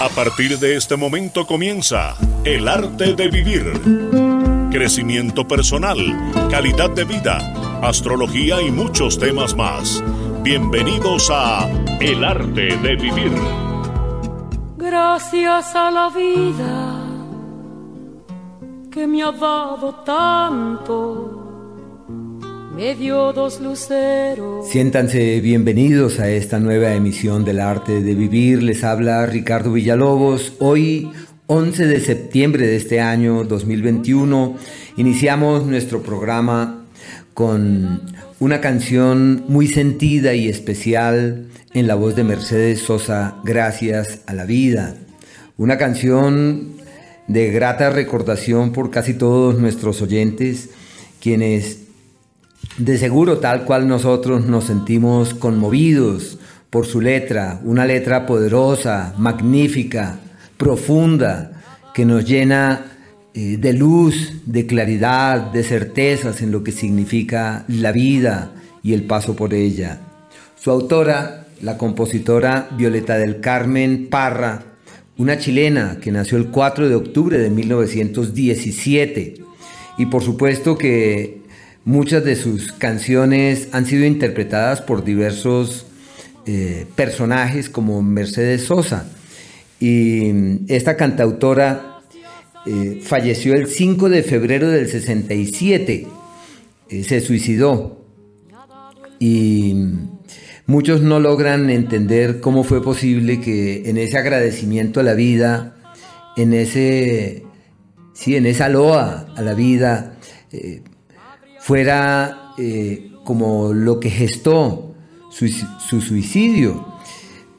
A partir de este momento comienza El arte de vivir. Crecimiento personal, calidad de vida, astrología y muchos temas más. Bienvenidos a El arte de vivir. Gracias a la vida que me ha dado tanto me dio dos luceros. Siéntanse bienvenidos a esta nueva emisión del arte de vivir. Les habla Ricardo Villalobos. Hoy, 11 de septiembre de este año 2021, iniciamos nuestro programa con una canción muy sentida y especial en la voz de Mercedes Sosa, Gracias a la vida. Una canción de grata recordación por casi todos nuestros oyentes, quienes de seguro, tal cual nosotros nos sentimos conmovidos por su letra, una letra poderosa, magnífica, profunda, que nos llena eh, de luz, de claridad, de certezas en lo que significa la vida y el paso por ella. Su autora, la compositora Violeta del Carmen Parra, una chilena que nació el 4 de octubre de 1917. Y por supuesto que Muchas de sus canciones han sido interpretadas por diversos eh, personajes como Mercedes Sosa. Y esta cantautora eh, falleció el 5 de febrero del 67, eh, se suicidó. Y muchos no logran entender cómo fue posible que en ese agradecimiento a la vida, en ese, sí, en esa loa a la vida, fuera eh, como lo que gestó su, suicidio.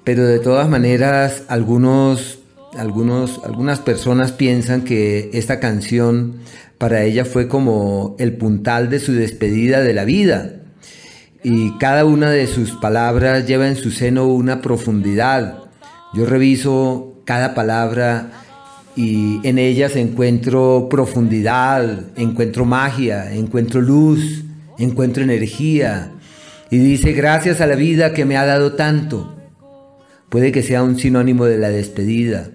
Pero de todas maneras, algunos, algunos, algunas personas piensan que esta canción para ella fue como el puntal de su despedida de la vida. Y cada una de sus palabras lleva en su seno una profundidad. Yo reviso cada palabra y en ellas encuentro profundidad, encuentro magia, encuentro luz, encuentro energía. Y dice, gracias a la vida que me ha dado tanto. Puede que sea un sinónimo de la despedida,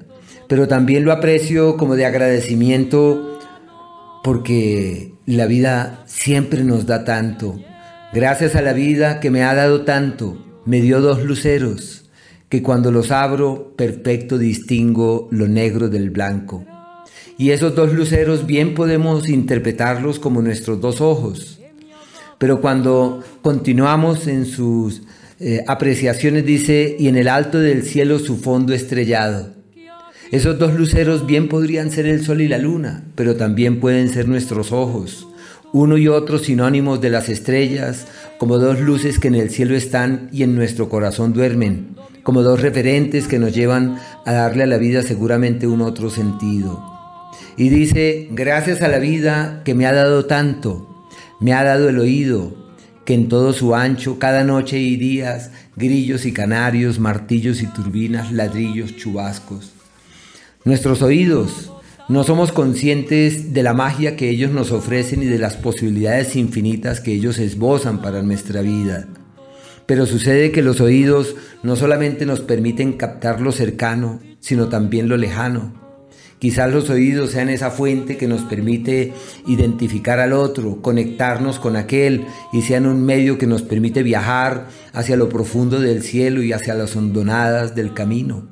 pero también lo aprecio como de agradecimiento porque la vida siempre nos da tanto. Gracias a la vida que me ha dado tanto, me dio dos luceros que cuando los abro perfecto distingo lo negro del blanco. Y esos dos luceros bien podemos interpretarlos como nuestros dos ojos. Pero cuando continuamos en sus eh, apreciaciones dice, y en el alto del cielo su fondo estrellado. Esos dos luceros bien podrían ser el sol y la luna, pero también pueden ser nuestros ojos, uno y otro sinónimos de las estrellas, como dos luces que en el cielo están y en nuestro corazón duermen, como dos referentes que nos llevan a darle a la vida seguramente un otro sentido. Y dice, gracias a la vida que me ha dado tanto, me ha dado el oído, que en todo su ancho, cada noche y días, grillos y canarios, martillos y turbinas, ladrillos, chubascos. Nuestros oídos, no somos conscientes de la magia que ellos nos ofrecen y de las posibilidades infinitas que ellos esbozan para nuestra vida. Pero sucede que los oídos no solamente nos permiten captar lo cercano, sino también lo lejano. Quizás los oídos sean esa fuente que nos permite identificar al otro, conectarnos con aquel y sean un medio que nos permite viajar hacia lo profundo del cielo y hacia las hondonadas del camino.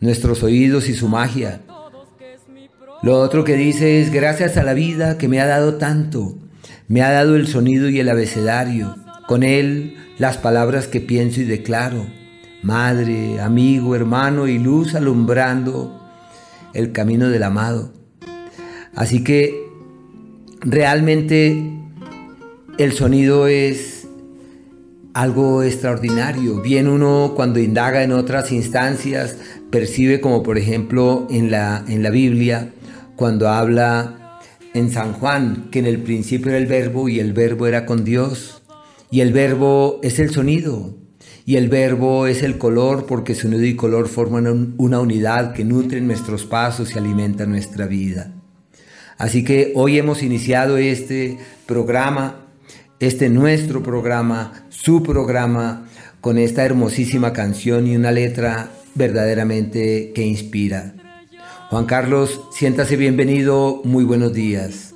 Nuestros oídos y su magia. Lo otro que dice es gracias a la vida que me ha dado tanto, me ha dado el sonido y el abecedario, con él las palabras que pienso y declaro, madre, amigo, hermano y luz alumbrando el camino del amado. Así que realmente el sonido es algo extraordinario. Bien uno cuando indaga en otras instancias percibe como por ejemplo en la, en la Biblia cuando habla en San Juan que en el principio era el verbo y el verbo era con Dios y el verbo es el sonido. Y el verbo es el color porque sonido y color forman una unidad que nutre nuestros pasos y alimenta nuestra vida. Así que hoy hemos iniciado este programa, este nuestro programa, su programa, con esta hermosísima canción y una letra verdaderamente que inspira. Juan Carlos, siéntase bienvenido, muy buenos días.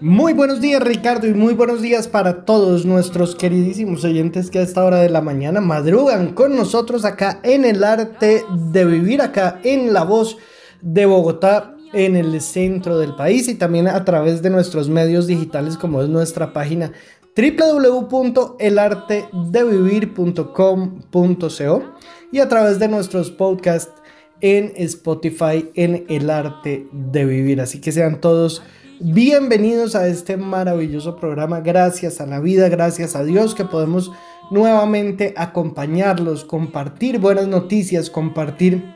Muy buenos días Ricardo y muy buenos días para todos nuestros queridísimos oyentes que a esta hora de la mañana madrugan con nosotros acá en el arte de vivir, acá en la voz de Bogotá, en el centro del país y también a través de nuestros medios digitales como es nuestra página www.elartedevivir.com.co y a través de nuestros podcasts en Spotify en El Arte de Vivir. Así que sean todos bienvenidos a este maravilloso programa. Gracias a la vida, gracias a Dios que podemos nuevamente acompañarlos, compartir buenas noticias, compartir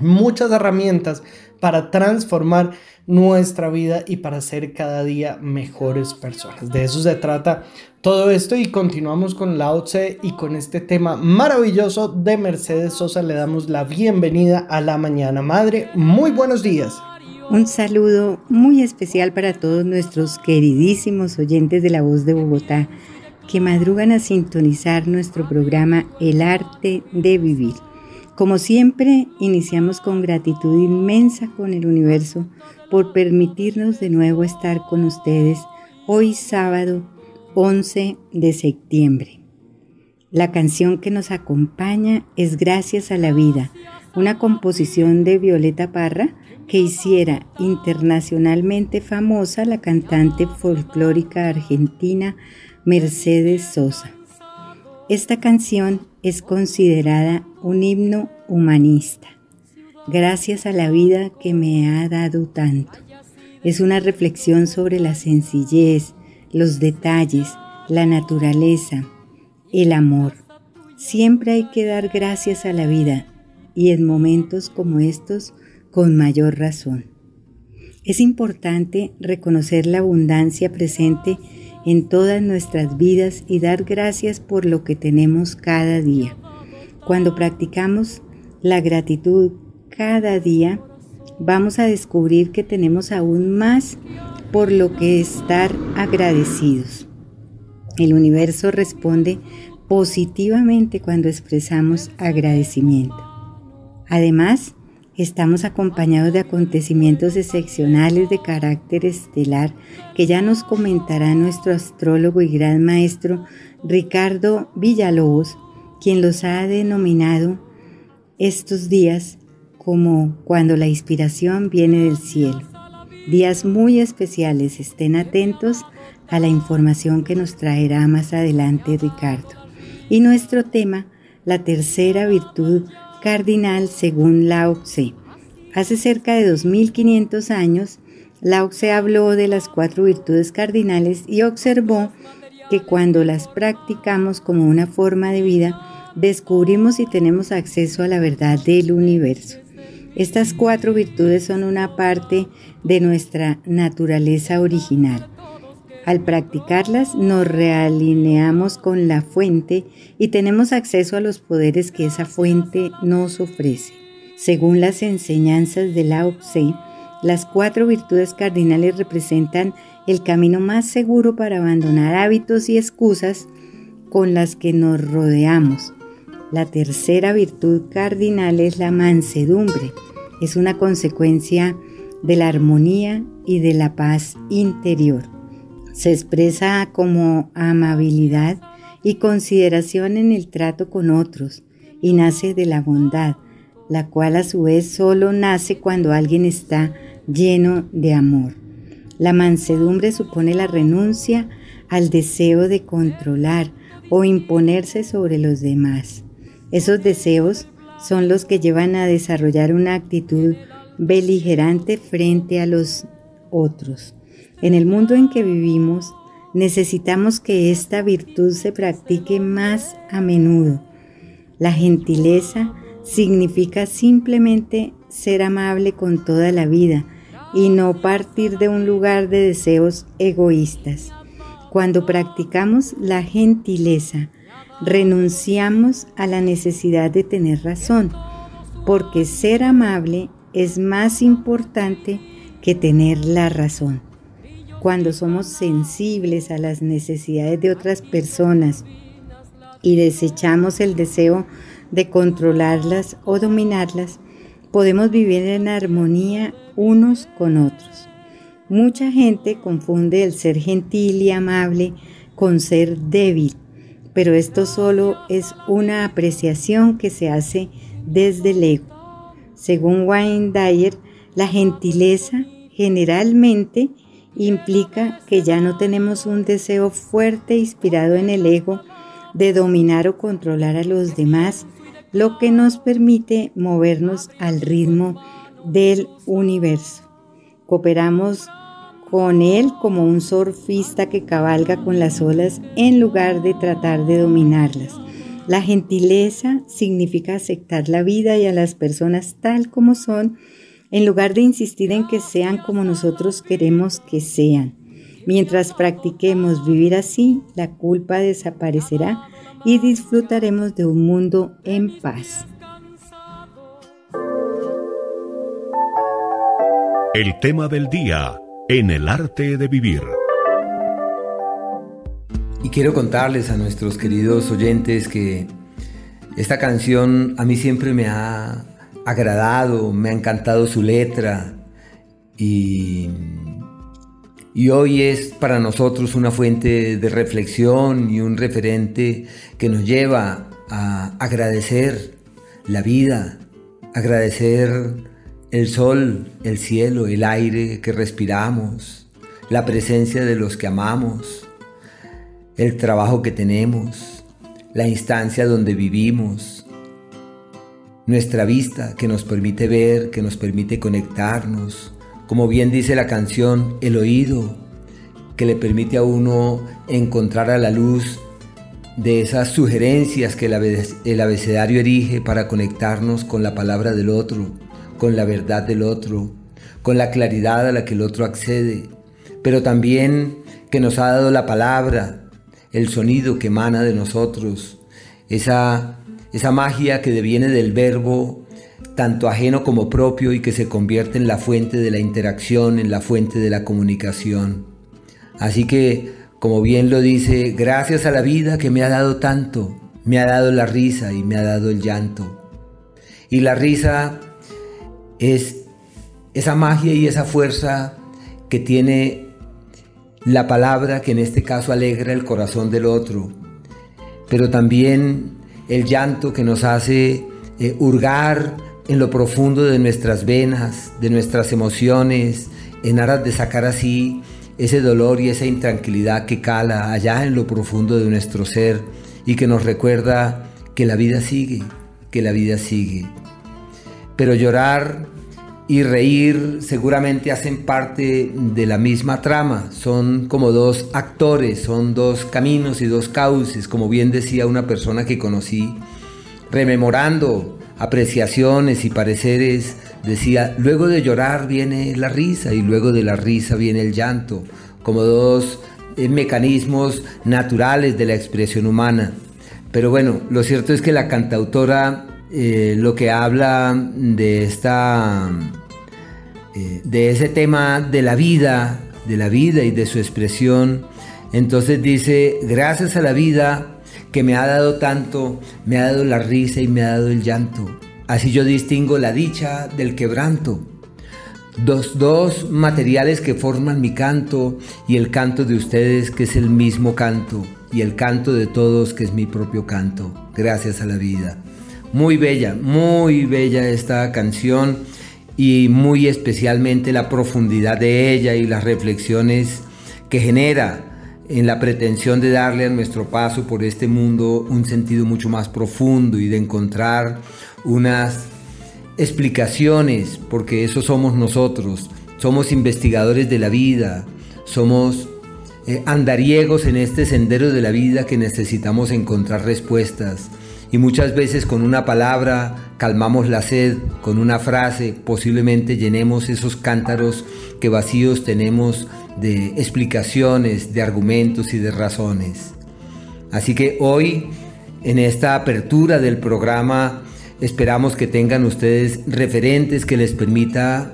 muchas herramientas para transformar nuestra vida y para ser cada día mejores personas. De eso se trata todo esto y continuamos con la Tse y con este tema maravilloso de Mercedes Sosa le damos la bienvenida a la mañana madre. Muy buenos días. Un saludo muy especial para todos nuestros queridísimos oyentes de la voz de Bogotá que madrugan a sintonizar nuestro programa El arte de vivir. Como siempre, iniciamos con gratitud inmensa con el universo por permitirnos de nuevo estar con ustedes hoy sábado 11 de septiembre. La canción que nos acompaña es Gracias a la Vida, una composición de Violeta Parra que hiciera internacionalmente famosa la cantante folclórica argentina Mercedes Sosa. Esta canción es considerada un himno humanista, gracias a la vida que me ha dado tanto. Es una reflexión sobre la sencillez, los detalles, la naturaleza, el amor. Siempre hay que dar gracias a la vida y en momentos como estos con mayor razón. Es importante reconocer la abundancia presente en todas nuestras vidas y dar gracias por lo que tenemos cada día. Cuando practicamos la gratitud cada día, vamos a descubrir que tenemos aún más por lo que estar agradecidos. El universo responde positivamente cuando expresamos agradecimiento. Además, Estamos acompañados de acontecimientos excepcionales de carácter estelar que ya nos comentará nuestro astrólogo y gran maestro Ricardo Villalobos, quien los ha denominado estos días como cuando la inspiración viene del cielo. Días muy especiales, estén atentos a la información que nos traerá más adelante Ricardo. Y nuestro tema, la tercera virtud cardinal según Lao Tse. Hace cerca de 2500 años, Lao Tse habló de las cuatro virtudes cardinales y observó que cuando las practicamos como una forma de vida, descubrimos y tenemos acceso a la verdad del universo. Estas cuatro virtudes son una parte de nuestra naturaleza original. Al practicarlas nos realineamos con la fuente y tenemos acceso a los poderes que esa fuente nos ofrece. Según las enseñanzas de Lao Tse, las cuatro virtudes cardinales representan el camino más seguro para abandonar hábitos y excusas con las que nos rodeamos. La tercera virtud cardinal es la mansedumbre. Es una consecuencia de la armonía y de la paz interior. Se expresa como amabilidad y consideración en el trato con otros y nace de la bondad, la cual a su vez solo nace cuando alguien está lleno de amor. La mansedumbre supone la renuncia al deseo de controlar o imponerse sobre los demás. Esos deseos son los que llevan a desarrollar una actitud beligerante frente a los otros. En el mundo en que vivimos, necesitamos que esta virtud se practique más a menudo. La gentileza significa simplemente ser amable con toda la vida y no partir de un lugar de deseos egoístas. Cuando practicamos la gentileza, renunciamos a la necesidad de tener razón, porque ser amable es más importante que tener la razón cuando somos sensibles a las necesidades de otras personas y desechamos el deseo de controlarlas o dominarlas, podemos vivir en armonía unos con otros. Mucha gente confunde el ser gentil y amable con ser débil, pero esto solo es una apreciación que se hace desde el ego. Según Wayne Dyer, la gentileza generalmente implica que ya no tenemos un deseo fuerte inspirado en el ego de dominar o controlar a los demás, lo que nos permite movernos al ritmo del universo. Cooperamos con él como un surfista que cabalga con las olas en lugar de tratar de dominarlas. La gentileza significa aceptar la vida y a las personas tal como son, en lugar de insistir en que sean como nosotros queremos que sean. Mientras practiquemos vivir así, la culpa desaparecerá y disfrutaremos de un mundo en paz. El tema del día en el arte de vivir. Y quiero contarles a nuestros queridos oyentes que esta canción a mí siempre me ha agradado, me ha encantado su letra y y hoy es para nosotros una fuente de reflexión y un referente que nos lleva a agradecer la vida, agradecer el sol, el cielo, el aire que respiramos, la presencia de los que amamos, el trabajo que tenemos, la instancia donde vivimos, nuestra vista que nos permite ver, que nos permite conectarnos, como bien dice la canción, el oído que le permite a uno encontrar a la luz de esas sugerencias que el abecedario erige para conectarnos con la palabra del otro, con la verdad del otro, con la claridad a la que el otro accede, pero también que nos ha dado la palabra, el sonido que emana de nosotros, esa, esa magia que deviene del verbo tanto ajeno como propio y que se convierte en la fuente de la interacción, en la fuente de la comunicación. Así que, como bien lo dice, gracias a la vida que me ha dado tanto, me ha dado la risa y me ha dado el llanto. Y la risa es esa magia y esa fuerza que tiene la palabra que en este caso alegra el corazón del otro, pero también el llanto que nos hace eh, hurgar en lo profundo de nuestras venas, de nuestras emociones, en aras de sacar así ese dolor y esa intranquilidad que cala allá en lo profundo de nuestro ser y que nos recuerda que la vida sigue, que la vida sigue. Pero llorar y reír seguramente hacen parte de la misma trama, son como dos actores, son dos caminos y dos cauces, como bien decía una persona que conocí, rememorando apreciaciones y pareceres, decía, luego de llorar viene la risa y luego de la risa viene el llanto, como dos eh, mecanismos naturales de la expresión humana. Pero bueno, lo cierto es que la cantautora eh, lo que habla de esta eh, de ese tema de la vida, de la vida y de su expresión, entonces dice, gracias a la vida que me ha dado tanto, me ha dado la risa y me ha dado el llanto. Así yo distingo la dicha del quebranto. Dos, dos materiales que forman mi canto y el canto de ustedes que es el mismo canto y el canto de todos que es mi propio canto. Gracias a la vida. Muy bella, muy bella esta canción y muy especialmente la profundidad de ella y las reflexiones que genera en la pretensión de darle a nuestro paso por este mundo un sentido mucho más profundo y de encontrar unas explicaciones, porque eso somos nosotros, somos investigadores de la vida, somos eh, andariegos en este sendero de la vida que necesitamos encontrar respuestas. Y muchas veces con una palabra calmamos la sed, con una frase posiblemente llenemos esos cántaros que vacíos tenemos de explicaciones, de argumentos y de razones. Así que hoy, en esta apertura del programa, esperamos que tengan ustedes referentes que les permita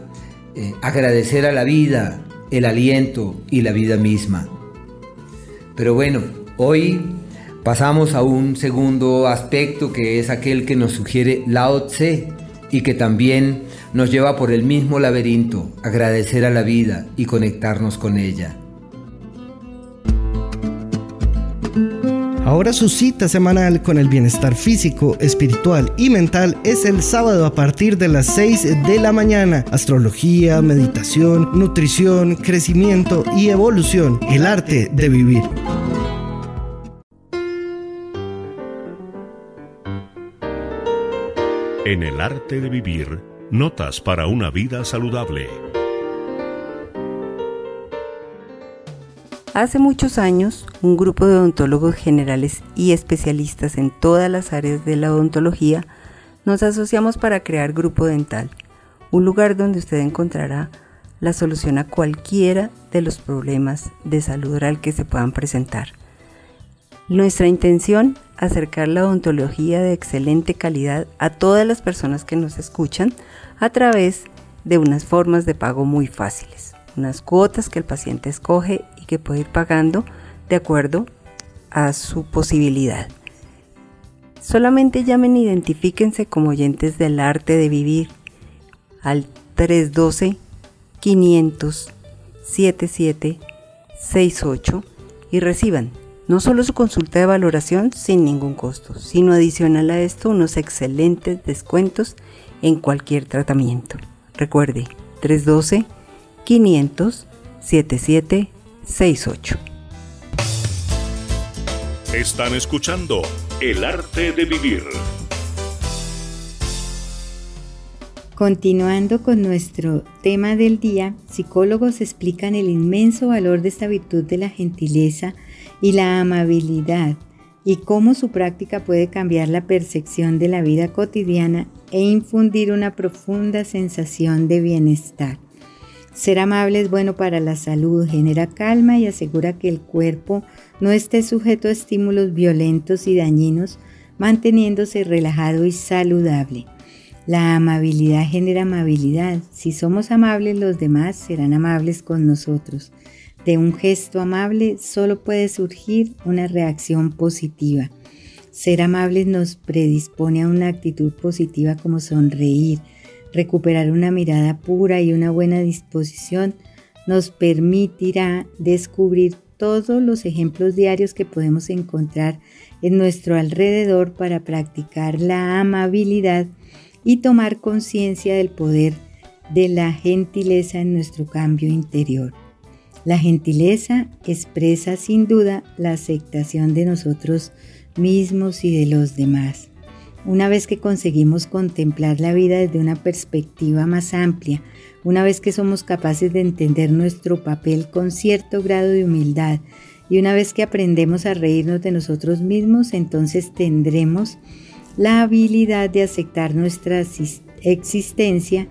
eh, agradecer a la vida, el aliento y la vida misma. Pero bueno, hoy Pasamos a un segundo aspecto que es aquel que nos sugiere Lao Tse y que también nos lleva por el mismo laberinto, agradecer a la vida y conectarnos con ella. Ahora su cita semanal con el bienestar físico, espiritual y mental es el sábado a partir de las 6 de la mañana. Astrología, meditación, nutrición, crecimiento y evolución. El arte de vivir. En el arte de vivir, notas para una vida saludable. Hace muchos años, un grupo de odontólogos generales y especialistas en todas las áreas de la odontología nos asociamos para crear Grupo Dental, un lugar donde usted encontrará la solución a cualquiera de los problemas de salud oral que se puedan presentar. Nuestra intención, acercar la odontología de excelente calidad a todas las personas que nos escuchan a través de unas formas de pago muy fáciles, unas cuotas que el paciente escoge que puede ir pagando de acuerdo a su posibilidad. Solamente llamen identifíquense como oyentes del arte de vivir al 312 500 7768 y reciban no solo su consulta de valoración sin ningún costo, sino adicional a esto unos excelentes descuentos en cualquier tratamiento. Recuerde, 312 500 7768 68. Están escuchando El arte de vivir. Continuando con nuestro tema del día, psicólogos explican el inmenso valor de esta virtud de la gentileza y la amabilidad y cómo su práctica puede cambiar la percepción de la vida cotidiana e infundir una profunda sensación de bienestar. Ser amable es bueno para la salud, genera calma y asegura que el cuerpo no esté sujeto a estímulos violentos y dañinos, manteniéndose relajado y saludable. La amabilidad genera amabilidad. Si somos amables, los demás serán amables con nosotros. De un gesto amable solo puede surgir una reacción positiva. Ser amables nos predispone a una actitud positiva como sonreír, Recuperar una mirada pura y una buena disposición nos permitirá descubrir todos los ejemplos diarios que podemos encontrar en nuestro alrededor para practicar la amabilidad y tomar conciencia del poder de la gentileza en nuestro cambio interior. La gentileza expresa sin duda la aceptación de nosotros mismos y de los demás. Una vez que conseguimos contemplar la vida desde una perspectiva más amplia, una vez que somos capaces de entender nuestro papel con cierto grado de humildad y una vez que aprendemos a reírnos de nosotros mismos, entonces tendremos la habilidad de aceptar nuestra existencia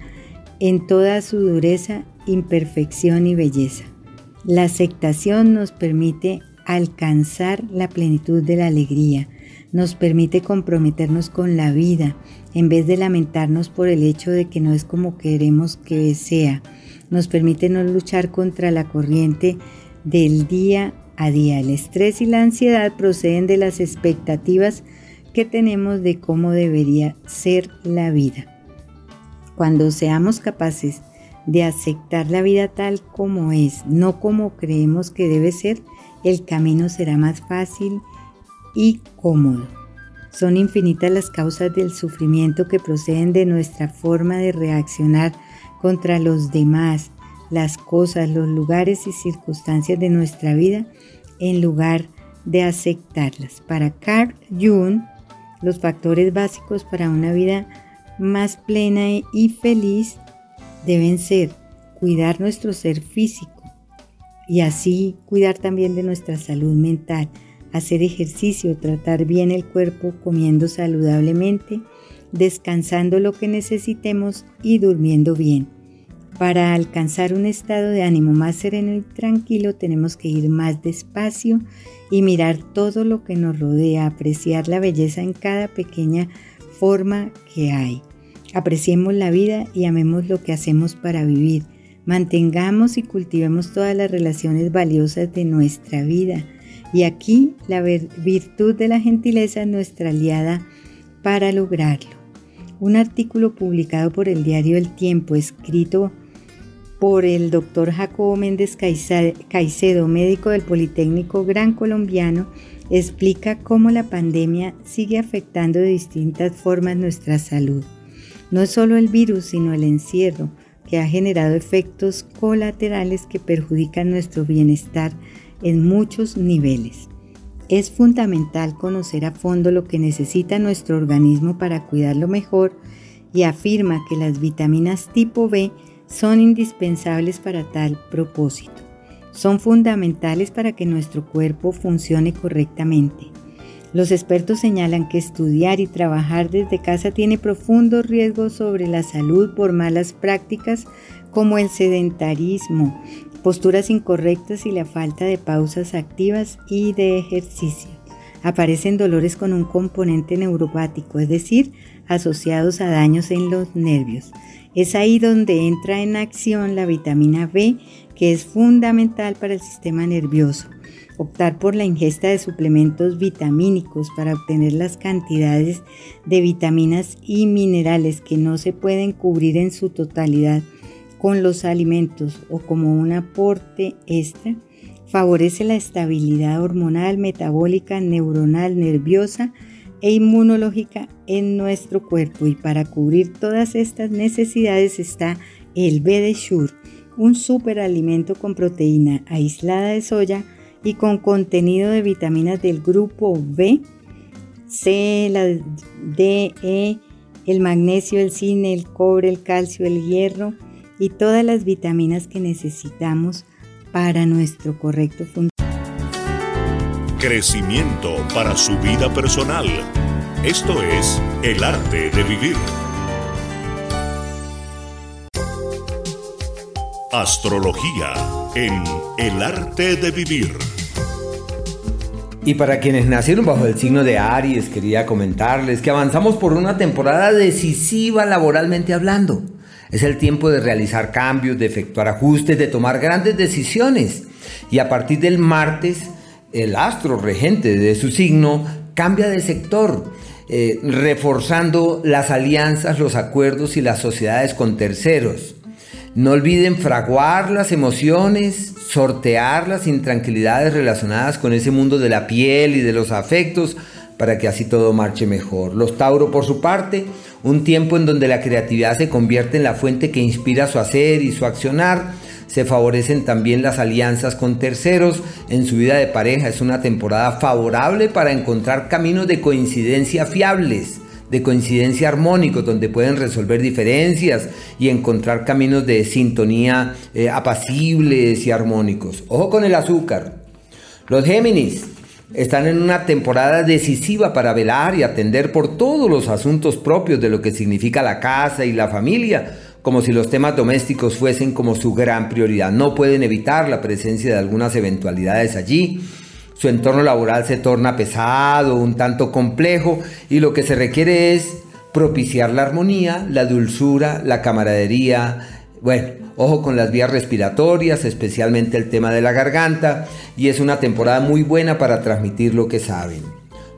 en toda su dureza, imperfección y belleza. La aceptación nos permite alcanzar la plenitud de la alegría, nos permite comprometernos con la vida en vez de lamentarnos por el hecho de que no es como queremos que sea. Nos permite no luchar contra la corriente del día a día. El estrés y la ansiedad proceden de las expectativas que tenemos de cómo debería ser la vida. Cuando seamos capaces de aceptar la vida tal como es, no como creemos que debe ser, el camino será más fácil y cómodo. Son infinitas las causas del sufrimiento que proceden de nuestra forma de reaccionar contra los demás, las cosas, los lugares y circunstancias de nuestra vida en lugar de aceptarlas. Para Carl Jung, los factores básicos para una vida más plena y feliz deben ser cuidar nuestro ser físico y así cuidar también de nuestra salud mental, hacer ejercicio, tratar bien el cuerpo comiendo saludablemente, descansando lo que necesitemos y durmiendo bien. Para alcanzar un estado de ánimo más sereno y tranquilo tenemos que ir más despacio y mirar todo lo que nos rodea, apreciar la belleza en cada pequeña forma que hay. Apreciemos la vida y amemos lo que hacemos para vivir. Mantengamos y cultivemos todas las relaciones valiosas de nuestra vida Y aquí la virtud de la gentileza es nuestra aliada para lograrlo. Un artículo publicado por el diario El Tiempo, escrito por el doctor Jacobo Méndez Caicedo, médico del Politécnico Gran Colombiano, explica cómo la pandemia sigue afectando de distintas formas nuestra salud. No es solo el virus, sino el encierro, que ha generado efectos colaterales que perjudican nuestro bienestar en muchos niveles. Es fundamental conocer a fondo lo que necesita nuestro organismo para cuidarlo mejor y afirma que las vitaminas tipo B son indispensables para tal propósito. Son fundamentales para que nuestro cuerpo funcione correctamente. Los expertos señalan que estudiar y trabajar desde casa tiene profundos riesgos sobre la salud por malas prácticas como el sedentarismo, posturas incorrectas y la falta de pausas activas y de ejercicio. Aparecen dolores con un componente neuropático, es decir, asociados a daños en los nervios. Es ahí donde entra en acción la vitamina B, que es fundamental para el sistema nervioso optar por la ingesta de suplementos vitamínicos para obtener las cantidades de vitaminas y minerales que no se pueden cubrir en su totalidad con los alimentos o como un aporte extra, favorece la estabilidad hormonal, metabólica, neuronal, nerviosa e inmunológica en nuestro cuerpo. Y para cubrir todas estas necesidades está el B de Shure, un superalimento con proteína aislada de soya y con contenido de vitaminas del grupo B, C, la D, E, el magnesio, el zinc, el cobre, el calcio, el hierro y todas las vitaminas que necesitamos para nuestro correcto funcionamiento. Crecimiento para su vida personal. Esto es el arte de vivir. Astrología en El arte de vivir. Y para quienes nacieron bajo el signo de Aries, quería comentarles que avanzamos por una temporada decisiva laboralmente hablando. Es el tiempo de realizar cambios, de efectuar ajustes, de tomar grandes decisiones. Y a partir del martes, el astro regente de su signo cambia de sector, eh, reforzando las alianzas, los acuerdos y las sociedades con terceros. No olviden fraguar las emociones, sortear las intranquilidades relacionadas con ese mundo de la piel y de los afectos para que así todo marche mejor. Los Tauro, por su parte, un tiempo en donde la creatividad se convierte en la fuente que inspira su hacer y su accionar. Se favorecen también las alianzas con terceros. En su vida de pareja es una temporada favorable para encontrar caminos de coincidencia fiables de coincidencia armónico, donde pueden resolver diferencias y encontrar caminos de sintonía eh, apacibles y armónicos. Ojo con el azúcar. Los Géminis están en una temporada decisiva para velar y atender por todos los asuntos propios de lo que significa la casa y la familia, como si los temas domésticos fuesen como su gran prioridad. No pueden evitar la presencia de algunas eventualidades allí su entorno laboral se torna pesado, un tanto complejo y lo que se requiere es propiciar la armonía, la dulzura, la camaradería. Bueno, ojo con las vías respiratorias, especialmente el tema de la garganta, y es una temporada muy buena para transmitir lo que saben.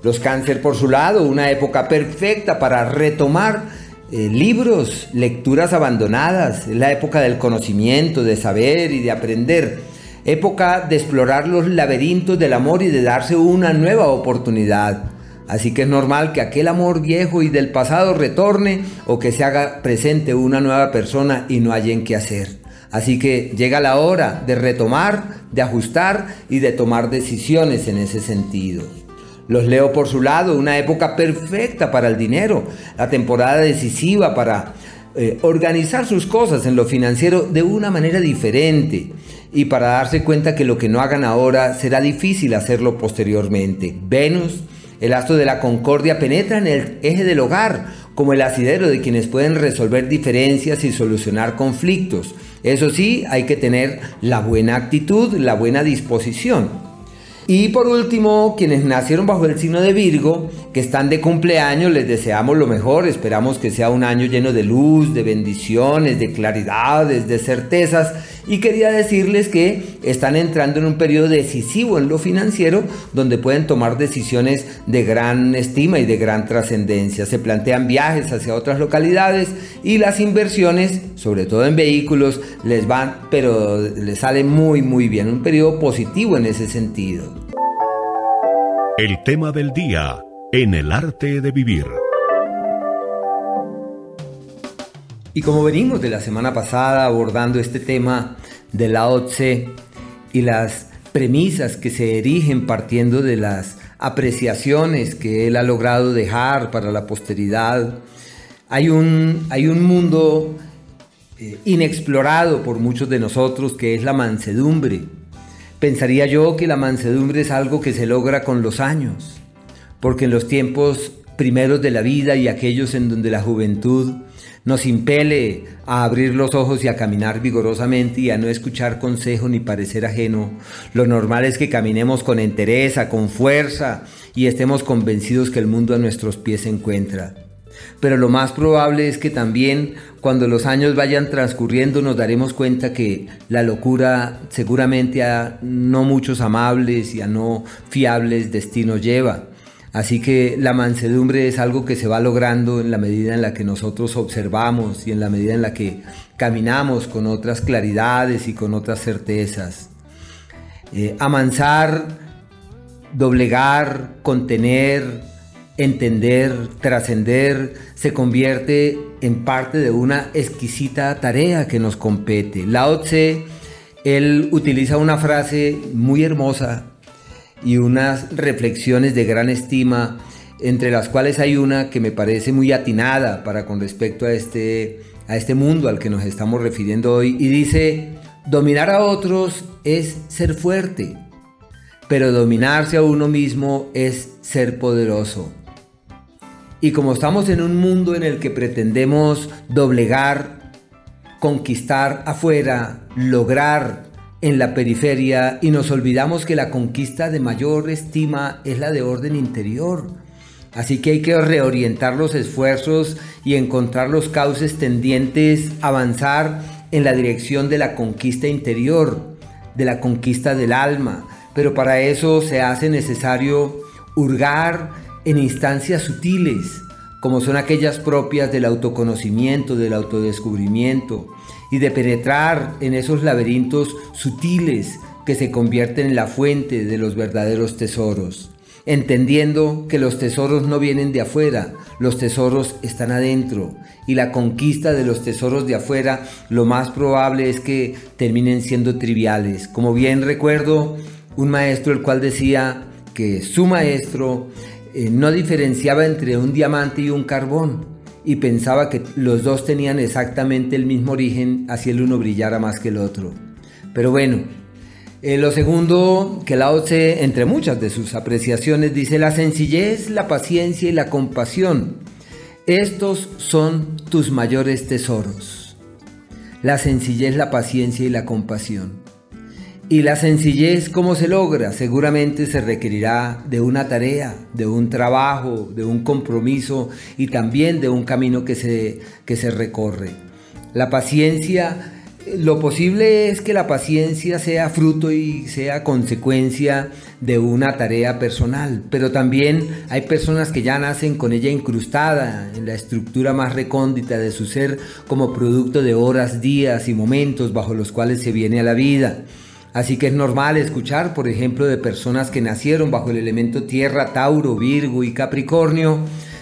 Los cáncer por su lado, una época perfecta para retomar eh, libros, lecturas abandonadas, la época del conocimiento, de saber y de aprender época de explorar los laberintos del amor y de darse una nueva oportunidad. Así que es normal que aquel amor viejo y del pasado retorne o que se haga presente una nueva persona y no en qué hacer. Así que llega la hora de retomar, de ajustar y de tomar decisiones en ese sentido. Los leo por su lado, una época perfecta para el dinero, la temporada decisiva para eh, organizar sus cosas en lo financiero de una manera diferente y para darse cuenta que lo que no hagan ahora será difícil hacerlo posteriormente. Venus, el astro de la concordia, penetra en el eje del hogar como el asidero de quienes pueden resolver diferencias y solucionar conflictos. Eso sí, hay que tener la buena actitud, la buena disposición. Y por último, quienes nacieron bajo el signo de Virgo, que están de cumpleaños, les deseamos lo mejor. Esperamos que sea un año lleno de luz, de bendiciones, de claridades, de certezas y quería decirles que están entrando en un periodo decisivo en lo financiero donde pueden tomar decisiones de gran estima y de gran trascendencia. Se plantean viajes hacia otras localidades y las inversiones, sobre todo en vehículos, les van, pero les sale muy muy bien, un periodo positivo en ese sentido. El tema del día en el arte de vivir. Y como venimos de la semana pasada abordando este tema de la Tse y las premisas que se erigen partiendo de las apreciaciones que él ha logrado dejar para la posteridad, hay un, hay un mundo eh, inexplorado por muchos de nosotros que es la mansedumbre. Pensaría yo que la mansedumbre es algo que se logra con los años, porque en los tiempos primeros de la vida y aquellos en donde la juventud nos impele a abrir los ojos y a caminar vigorosamente y a no escuchar consejo ni parecer ajeno. Lo normal es que caminemos con entereza, con fuerza y estemos convencidos que el mundo a nuestros pies se encuentra. Pero lo más probable es que también cuando los años vayan transcurriendo nos daremos cuenta que la locura seguramente a no muchos amables y a no fiables destinos lleva. Así que la mansedumbre es algo que se va logrando en la medida en la que nosotros observamos y en la medida en la que caminamos con otras claridades y con otras certezas. Eh, amansar, doblegar, contener, entender, trascender, se convierte en parte de una exquisita tarea que nos compete. Lao Tse, él utiliza una frase muy hermosa y unas reflexiones de gran estima, entre las cuales hay una que me parece muy atinada para con respecto a este, a este mundo al que nos estamos refiriendo hoy, y dice, dominar a otros es ser fuerte, pero dominarse a uno mismo es ser poderoso. Y como estamos en un mundo en el que pretendemos doblegar, conquistar afuera, lograr en la periferia y nos olvidamos que la conquista de mayor estima es la de orden interior. Así que hay que reorientar los esfuerzos y encontrar los cauces tendientes a avanzar en la dirección de la conquista interior, de la conquista del alma. Pero para eso se hace necesario hurgar en instancias sutiles, como son aquellas propias del autoconocimiento, del autodescubrimiento, y de penetrar en esos laberintos sutiles que se convierten en la fuente de los verdaderos tesoros, entendiendo que los tesoros no vienen de afuera, los tesoros están adentro y la conquista de los tesoros de afuera lo más probable es que terminen siendo triviales. Como bien recuerdo un maestro el cual decía que su maestro eh, no diferenciaba entre un diamante y un carbón, y pensaba que los dos tenían exactamente el mismo origen, así el uno brillara más que el otro. Pero bueno, eh, lo segundo que Lao Tse, entre muchas de sus apreciaciones, dice la sencillez, la paciencia y la compasión. Estos son tus mayores tesoros. La sencillez, la paciencia y la compasión. Y la sencillez, ¿cómo se logra? Seguramente se requerirá de una tarea, de un trabajo, de un compromiso y también de un camino que se, que se recorre. La paciencia, lo posible es que la paciencia sea fruto y sea consecuencia de una tarea personal, pero también hay personas que ya nacen con ella incrustada en la estructura más recóndita de su ser como producto de horas, días y momentos bajo los cuales se viene a la vida. Así que es normal escuchar, por ejemplo, de personas que nacieron bajo el elemento tierra, Tauro, Virgo y Capricornio,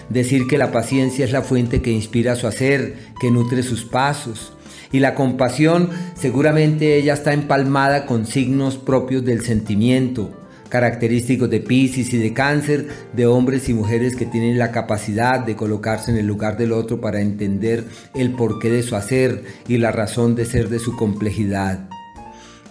decir que la paciencia es la fuente que inspira su hacer, que nutre sus pasos. Y la compasión seguramente ella está empalmada con signos propios del sentimiento, característicos de Pisces y de Cáncer, de hombres y mujeres que tienen la capacidad de colocarse en el lugar del otro para entender el porqué de su hacer y la razón de ser de su complejidad.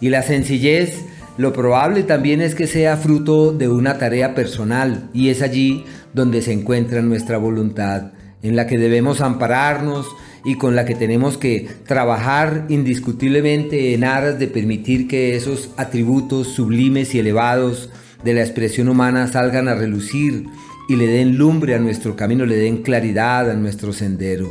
Y la sencillez, lo probable también es que sea fruto de una tarea personal y es allí donde se encuentra nuestra voluntad, en la que debemos ampararnos y con la que tenemos que trabajar indiscutiblemente en aras de permitir que esos atributos sublimes y elevados de la expresión humana salgan a relucir y le den lumbre a nuestro camino, le den claridad a nuestro sendero.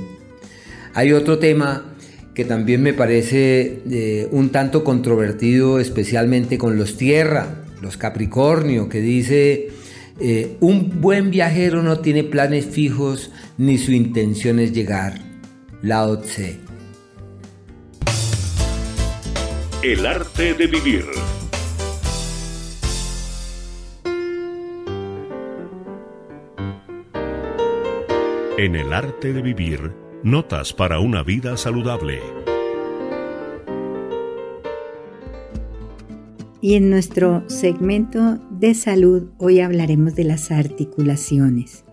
Hay otro tema que también me parece eh, un tanto controvertido, especialmente con los tierra, los Capricornio, que dice, eh, un buen viajero no tiene planes fijos ni su intención es llegar. Lao Tse. El arte de vivir. En el arte de vivir, notas para una vida saludable. Y en nuestro segmento de salud hoy hablaremos de las articulaciones.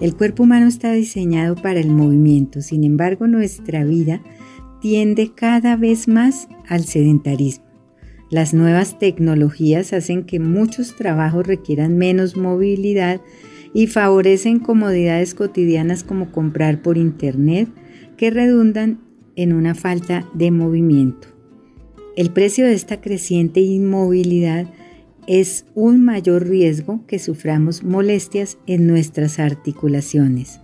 El cuerpo humano está diseñado para el movimiento, sin embargo nuestra vida tiende cada vez más al sedentarismo. Las nuevas tecnologías hacen que muchos trabajos requieran menos movilidad y favorecen comodidades cotidianas como comprar por internet que redundan en una falta de movimiento. El precio de esta creciente inmovilidad es un mayor riesgo que suframos molestias en nuestras articulaciones.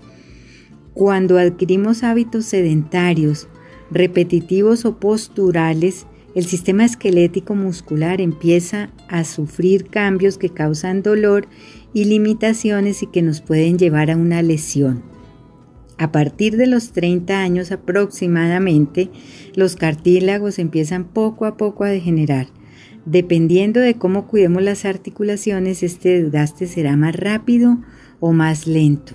Cuando adquirimos hábitos sedentarios, repetitivos o posturales, el sistema esquelético muscular empieza a sufrir cambios que causan dolor y limitaciones y que nos pueden llevar a una lesión. A partir de los 30 años aproximadamente, los cartílagos empiezan poco a poco a degenerar. Dependiendo de cómo cuidemos las articulaciones, este desgaste será más rápido o más lento.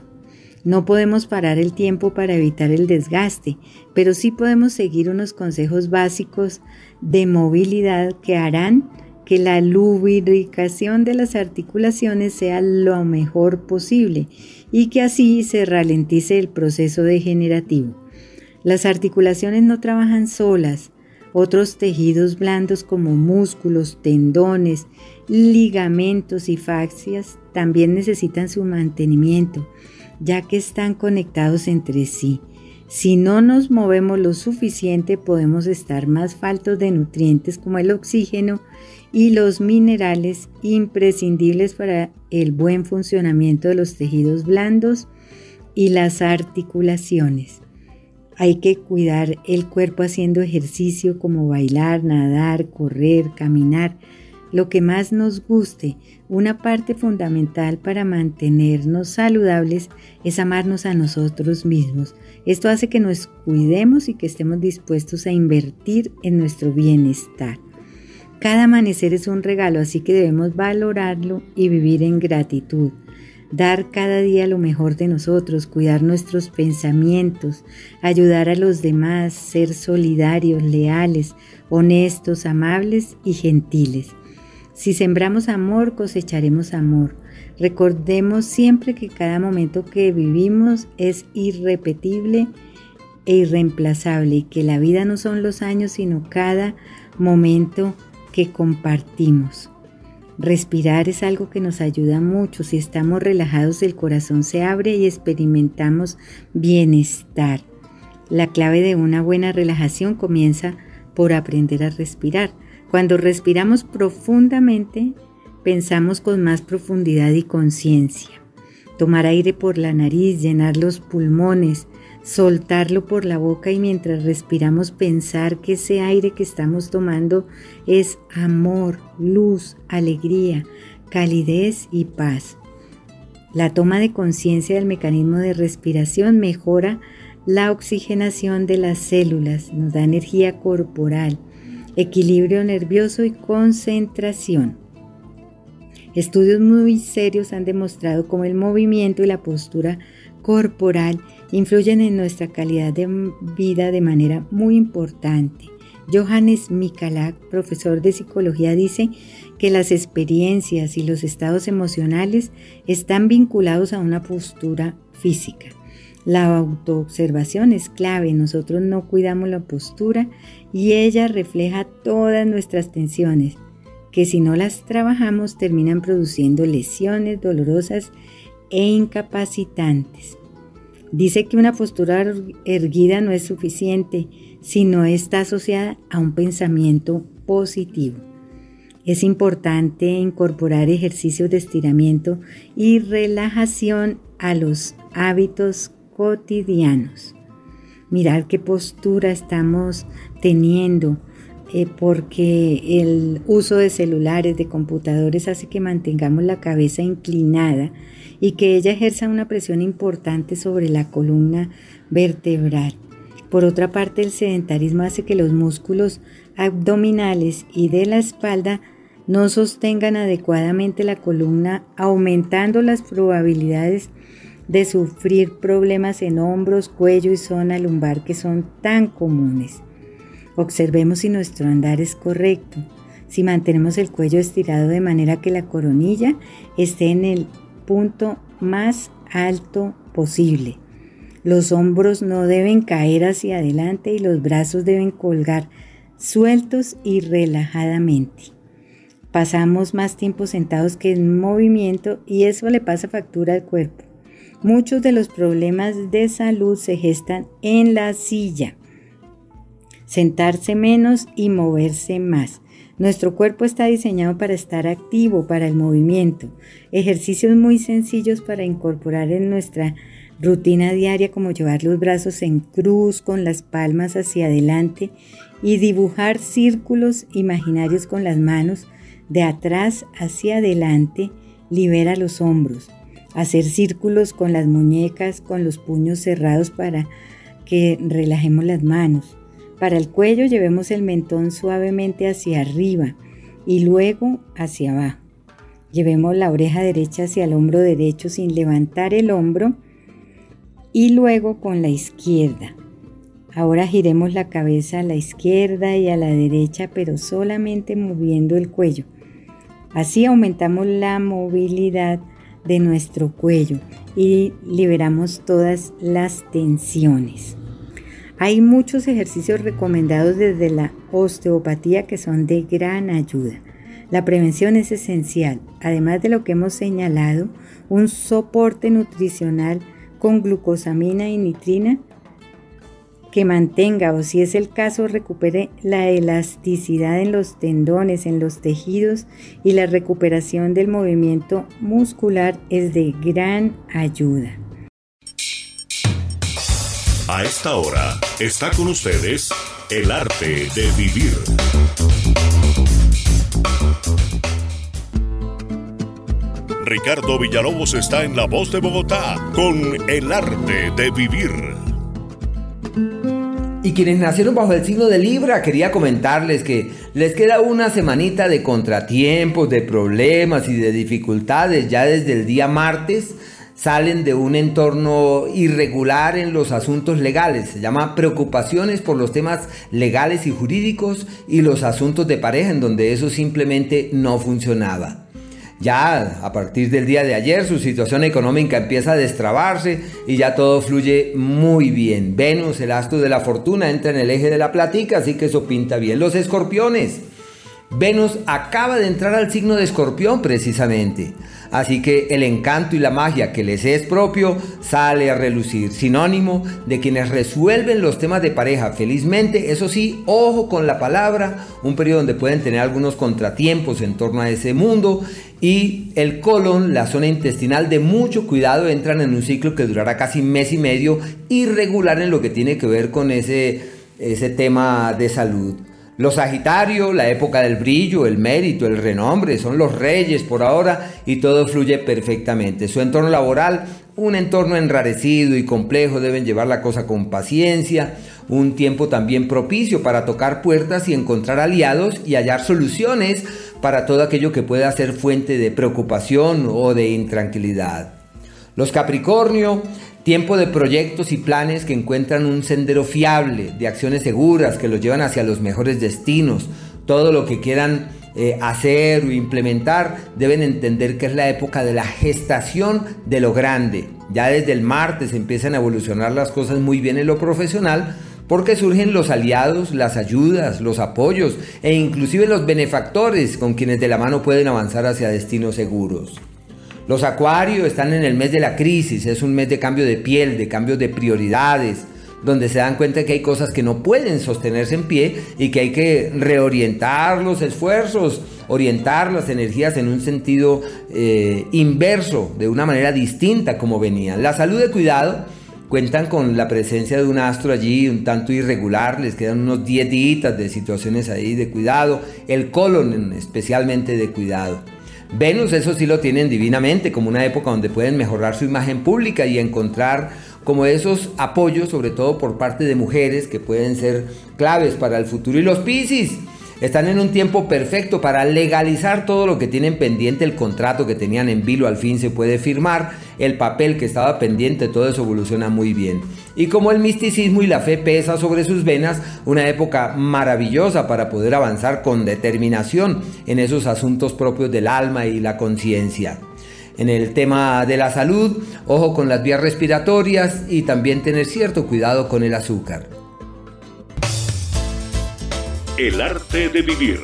No podemos parar el tiempo para evitar el desgaste, pero sí podemos seguir unos consejos básicos de movilidad que harán que la lubricación de las articulaciones sea lo mejor posible y que así se ralentice el proceso degenerativo. Las articulaciones no trabajan solas, otros tejidos blandos como músculos, tendones, ligamentos y fascias también necesitan su mantenimiento, ya que están conectados entre sí. Si no nos movemos lo suficiente podemos estar más faltos de nutrientes como el oxígeno y los minerales imprescindibles para el buen funcionamiento de los tejidos blandos y las articulaciones. Hay que cuidar el cuerpo haciendo ejercicio como bailar, nadar, correr, caminar, lo que más nos guste. Una parte fundamental para mantenernos saludables es amarnos a nosotros mismos. Esto hace que nos cuidemos y que estemos dispuestos a invertir en nuestro bienestar. Cada amanecer es un regalo, así que debemos valorarlo y vivir en gratitud. Dar cada día lo mejor de nosotros, cuidar nuestros pensamientos, ayudar a los demás, ser solidarios, leales, honestos, amables y gentiles. Si sembramos amor, cosecharemos amor. Recordemos siempre que cada momento que vivimos es irrepetible e irreemplazable y que la vida no son los años, sino cada momento que compartimos. Respirar es algo que nos ayuda mucho. Si estamos relajados, el corazón se abre y experimentamos bienestar. La clave de una buena relajación comienza por aprender a respirar. Cuando respiramos profundamente, pensamos con más profundidad y conciencia. Tomar aire por la nariz, llenar los pulmones, soltarlo por la boca y mientras respiramos pensar que ese aire que estamos tomando es amor, luz, alegría, calidez y paz. La toma de conciencia del mecanismo de respiración mejora la oxigenación de las células, nos da energía corporal, equilibrio nervioso y concentración. Estudios muy serios han demostrado cómo el movimiento y la postura corporal influyen en nuestra calidad de vida de manera muy importante. Johannes Mikalak, profesor de psicología, dice que las experiencias y los estados emocionales están vinculados a una postura física. La autoobservación es clave, nosotros no cuidamos la postura y ella refleja todas nuestras tensiones, que si no las trabajamos terminan produciendo lesiones dolorosas e incapacitantes. Dice que una postura erguida no es suficiente si no está asociada a un pensamiento positivo. Es importante incorporar ejercicios de estiramiento y relajación a los hábitos cotidianos. mirar qué postura estamos teniendo, eh, porque el uso de celulares, de computadores hace que mantengamos la cabeza inclinada y que ella ejerza una presión importante sobre la columna vertebral. Por otra parte, el sedentarismo hace que los músculos abdominales y de la espalda no sostengan adecuadamente la columna, aumentando las probabilidades de sufrir problemas en hombros, cuello y zona lumbar que son tan comunes. Observemos si nuestro andar es correcto, si mantenemos el cuello estirado de manera que la coronilla esté en el punto más alto posible. Los hombros no deben caer hacia adelante y los brazos deben colgar sueltos y relajadamente. Pasamos más tiempo sentados que en movimiento y eso le pasa factura al cuerpo. Muchos de los problemas de salud se gestan en la silla. Sentarse menos y moverse más. Nuestro cuerpo está diseñado para estar activo, para el movimiento. Ejercicios muy sencillos para incorporar en nuestra rutina diaria como llevar los brazos en cruz con las palmas hacia adelante y dibujar círculos imaginarios con las manos de atrás hacia adelante libera los hombros. Hacer círculos con las muñecas, con los puños cerrados para que relajemos las manos. Para el cuello llevemos el mentón suavemente hacia arriba y luego hacia abajo. Llevemos la oreja derecha hacia el hombro derecho sin levantar el hombro y luego con la izquierda. Ahora giremos la cabeza a la izquierda y a la derecha, pero solamente moviendo el cuello. Así aumentamos la movilidad de nuestro cuello y liberamos todas las tensiones. Hay muchos ejercicios recomendados desde la osteopatía que son de gran ayuda. La prevención es esencial, además de lo que hemos señalado, un soporte nutricional con glucosamina y nitrina que mantenga o si es el caso recupere la elasticidad en los tendones, en los tejidos y la recuperación del movimiento muscular es de gran ayuda. A esta hora está con ustedes el arte de vivir. Ricardo Villalobos está en La Voz de Bogotá con el arte de vivir. Y quienes nacieron bajo el signo de Libra, quería comentarles que les queda una semanita de contratiempos, de problemas y de dificultades ya desde el día martes salen de un entorno irregular en los asuntos legales. Se llama preocupaciones por los temas legales y jurídicos y los asuntos de pareja en donde eso simplemente no funcionaba. Ya a partir del día de ayer su situación económica empieza a destrabarse y ya todo fluye muy bien. Venus, el astro de la fortuna, entra en el eje de la platica, así que eso pinta bien. Los escorpiones. Venus acaba de entrar al signo de escorpión precisamente. Así que el encanto y la magia que les es propio sale a relucir, sinónimo de quienes resuelven los temas de pareja felizmente, eso sí, ojo con la palabra, un periodo donde pueden tener algunos contratiempos en torno a ese mundo y el colon, la zona intestinal de mucho cuidado, entran en un ciclo que durará casi mes y medio, irregular en lo que tiene que ver con ese, ese tema de salud. Los Sagitarios, la época del brillo, el mérito, el renombre, son los reyes por ahora y todo fluye perfectamente. Su entorno laboral, un entorno enrarecido y complejo, deben llevar la cosa con paciencia, un tiempo también propicio para tocar puertas y encontrar aliados y hallar soluciones para todo aquello que pueda ser fuente de preocupación o de intranquilidad. Los Capricornio, Tiempo de proyectos y planes que encuentran un sendero fiable, de acciones seguras que los llevan hacia los mejores destinos. Todo lo que quieran eh, hacer o implementar deben entender que es la época de la gestación de lo grande. Ya desde el martes empiezan a evolucionar las cosas muy bien en lo profesional porque surgen los aliados, las ayudas, los apoyos e inclusive los benefactores con quienes de la mano pueden avanzar hacia destinos seguros. Los acuarios están en el mes de la crisis, es un mes de cambio de piel, de cambio de prioridades, donde se dan cuenta que hay cosas que no pueden sostenerse en pie y que hay que reorientar los esfuerzos, orientar las energías en un sentido eh, inverso, de una manera distinta como venían. La salud de cuidado cuentan con la presencia de un astro allí un tanto irregular, les quedan unos 10 días de situaciones ahí de cuidado, el colon especialmente de cuidado. Venus eso sí lo tienen divinamente, como una época donde pueden mejorar su imagen pública y encontrar como esos apoyos, sobre todo por parte de mujeres, que pueden ser claves para el futuro. Y los Piscis están en un tiempo perfecto para legalizar todo lo que tienen pendiente, el contrato que tenían en vilo al fin se puede firmar, el papel que estaba pendiente, todo eso evoluciona muy bien. Y como el misticismo y la fe pesa sobre sus venas, una época maravillosa para poder avanzar con determinación en esos asuntos propios del alma y la conciencia. En el tema de la salud, ojo con las vías respiratorias y también tener cierto cuidado con el azúcar. El arte de vivir.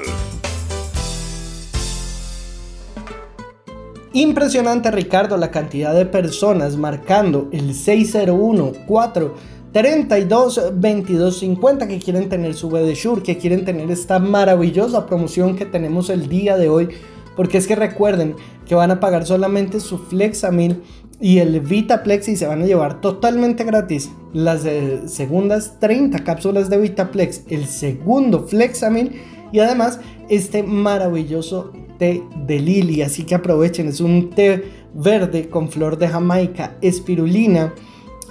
Impresionante Ricardo la cantidad de personas marcando el 601 4 32 22 50 que quieren tener su Shure, que quieren tener esta maravillosa promoción que tenemos el día de hoy. Porque es que recuerden que van a pagar solamente su Flexamil y el Vitaplex y se van a llevar totalmente gratis las segundas 30 cápsulas de Vitaplex, el segundo Flexamil y además este maravilloso té de lili. Así que aprovechen, es un té verde con flor de Jamaica, espirulina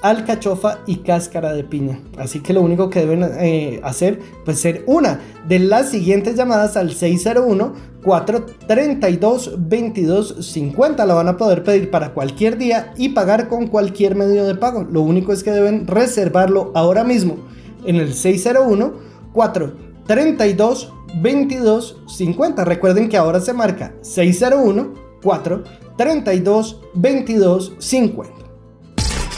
alcachofa y cáscara de piña. Así que lo único que deben eh, hacer pues ser una de las siguientes llamadas al 601 432 2250 la van a poder pedir para cualquier día y pagar con cualquier medio de pago. Lo único es que deben reservarlo ahora mismo en el 601 432 2250. Recuerden que ahora se marca 601 432 2250.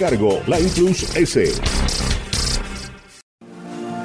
cargo, la Plus S.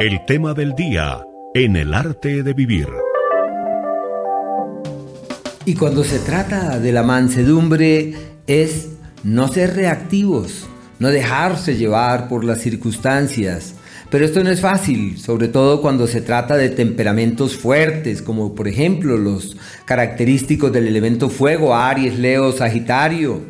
El tema del día en el arte de vivir. Y cuando se trata de la mansedumbre es no ser reactivos, no dejarse llevar por las circunstancias. Pero esto no es fácil, sobre todo cuando se trata de temperamentos fuertes, como por ejemplo los característicos del elemento fuego, Aries, Leo, Sagitario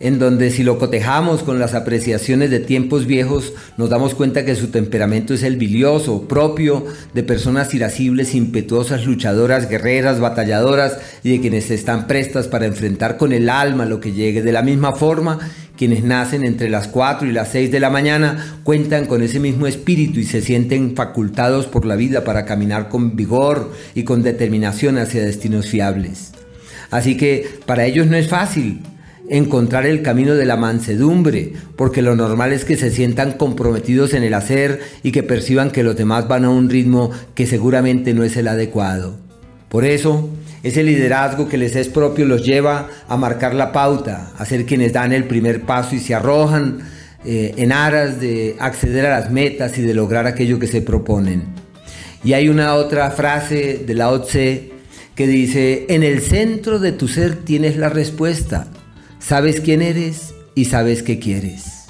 en donde si lo cotejamos con las apreciaciones de tiempos viejos, nos damos cuenta que su temperamento es el bilioso, propio de personas irascibles, impetuosas, luchadoras, guerreras, batalladoras y de quienes están prestas para enfrentar con el alma lo que llegue. De la misma forma, quienes nacen entre las 4 y las 6 de la mañana cuentan con ese mismo espíritu y se sienten facultados por la vida para caminar con vigor y con determinación hacia destinos fiables. Así que para ellos no es fácil, encontrar el camino de la mansedumbre, porque lo normal es que se sientan comprometidos en el hacer y que perciban que los demás van a un ritmo que seguramente no es el adecuado. Por eso, ese liderazgo que les es propio los lleva a marcar la pauta, a ser quienes dan el primer paso y se arrojan eh, en aras de acceder a las metas y de lograr aquello que se proponen. Y hay una otra frase de la Tse que dice, en el centro de tu ser tienes la respuesta sabes quién eres y sabes qué quieres.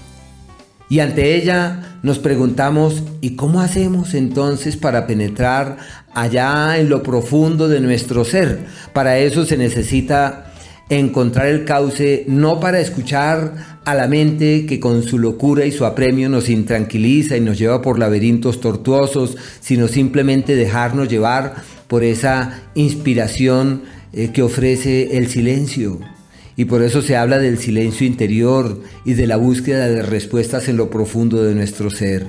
Y ante ella nos preguntamos, ¿y cómo hacemos entonces para penetrar allá en lo profundo de nuestro ser? Para eso se necesita encontrar el cauce no para escuchar a la mente que con su locura y su apremio nos intranquiliza y nos lleva por laberintos tortuosos, sino simplemente dejarnos llevar por esa inspiración eh, que ofrece el silencio Y por eso se habla del silencio interior y de la búsqueda de respuestas en lo profundo de nuestro ser.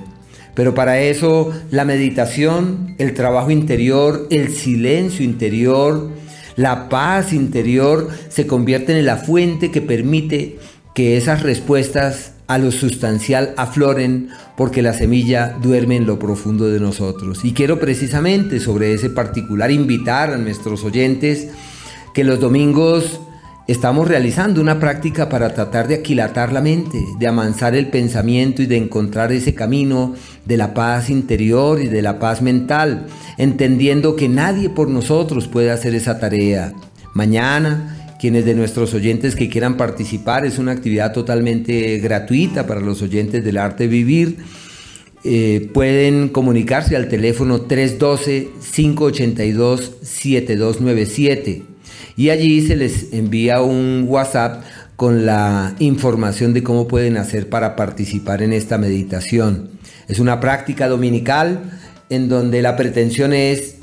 Pero para eso la meditación, el trabajo interior, el silencio interior, la paz interior se convierten en la fuente que permite que esas respuestas a lo sustancial afloren porque la semilla duerme en lo profundo de nosotros. Y quiero precisamente sobre ese particular invitar a nuestros oyentes que los domingos estamos realizando una práctica para tratar de aquilatar la mente, de amansar el pensamiento y de encontrar ese camino de la paz interior y de la paz mental, entendiendo que nadie por nosotros puede hacer esa tarea. Mañana quienes de nuestros oyentes que quieran participar, es una actividad totalmente gratuita para los oyentes del arte vivir. Eh, pueden comunicarse al teléfono 312-582-7297 y allí se les envía un WhatsApp con la información de cómo pueden hacer para participar en esta meditación. Es una práctica dominical en donde la pretensión es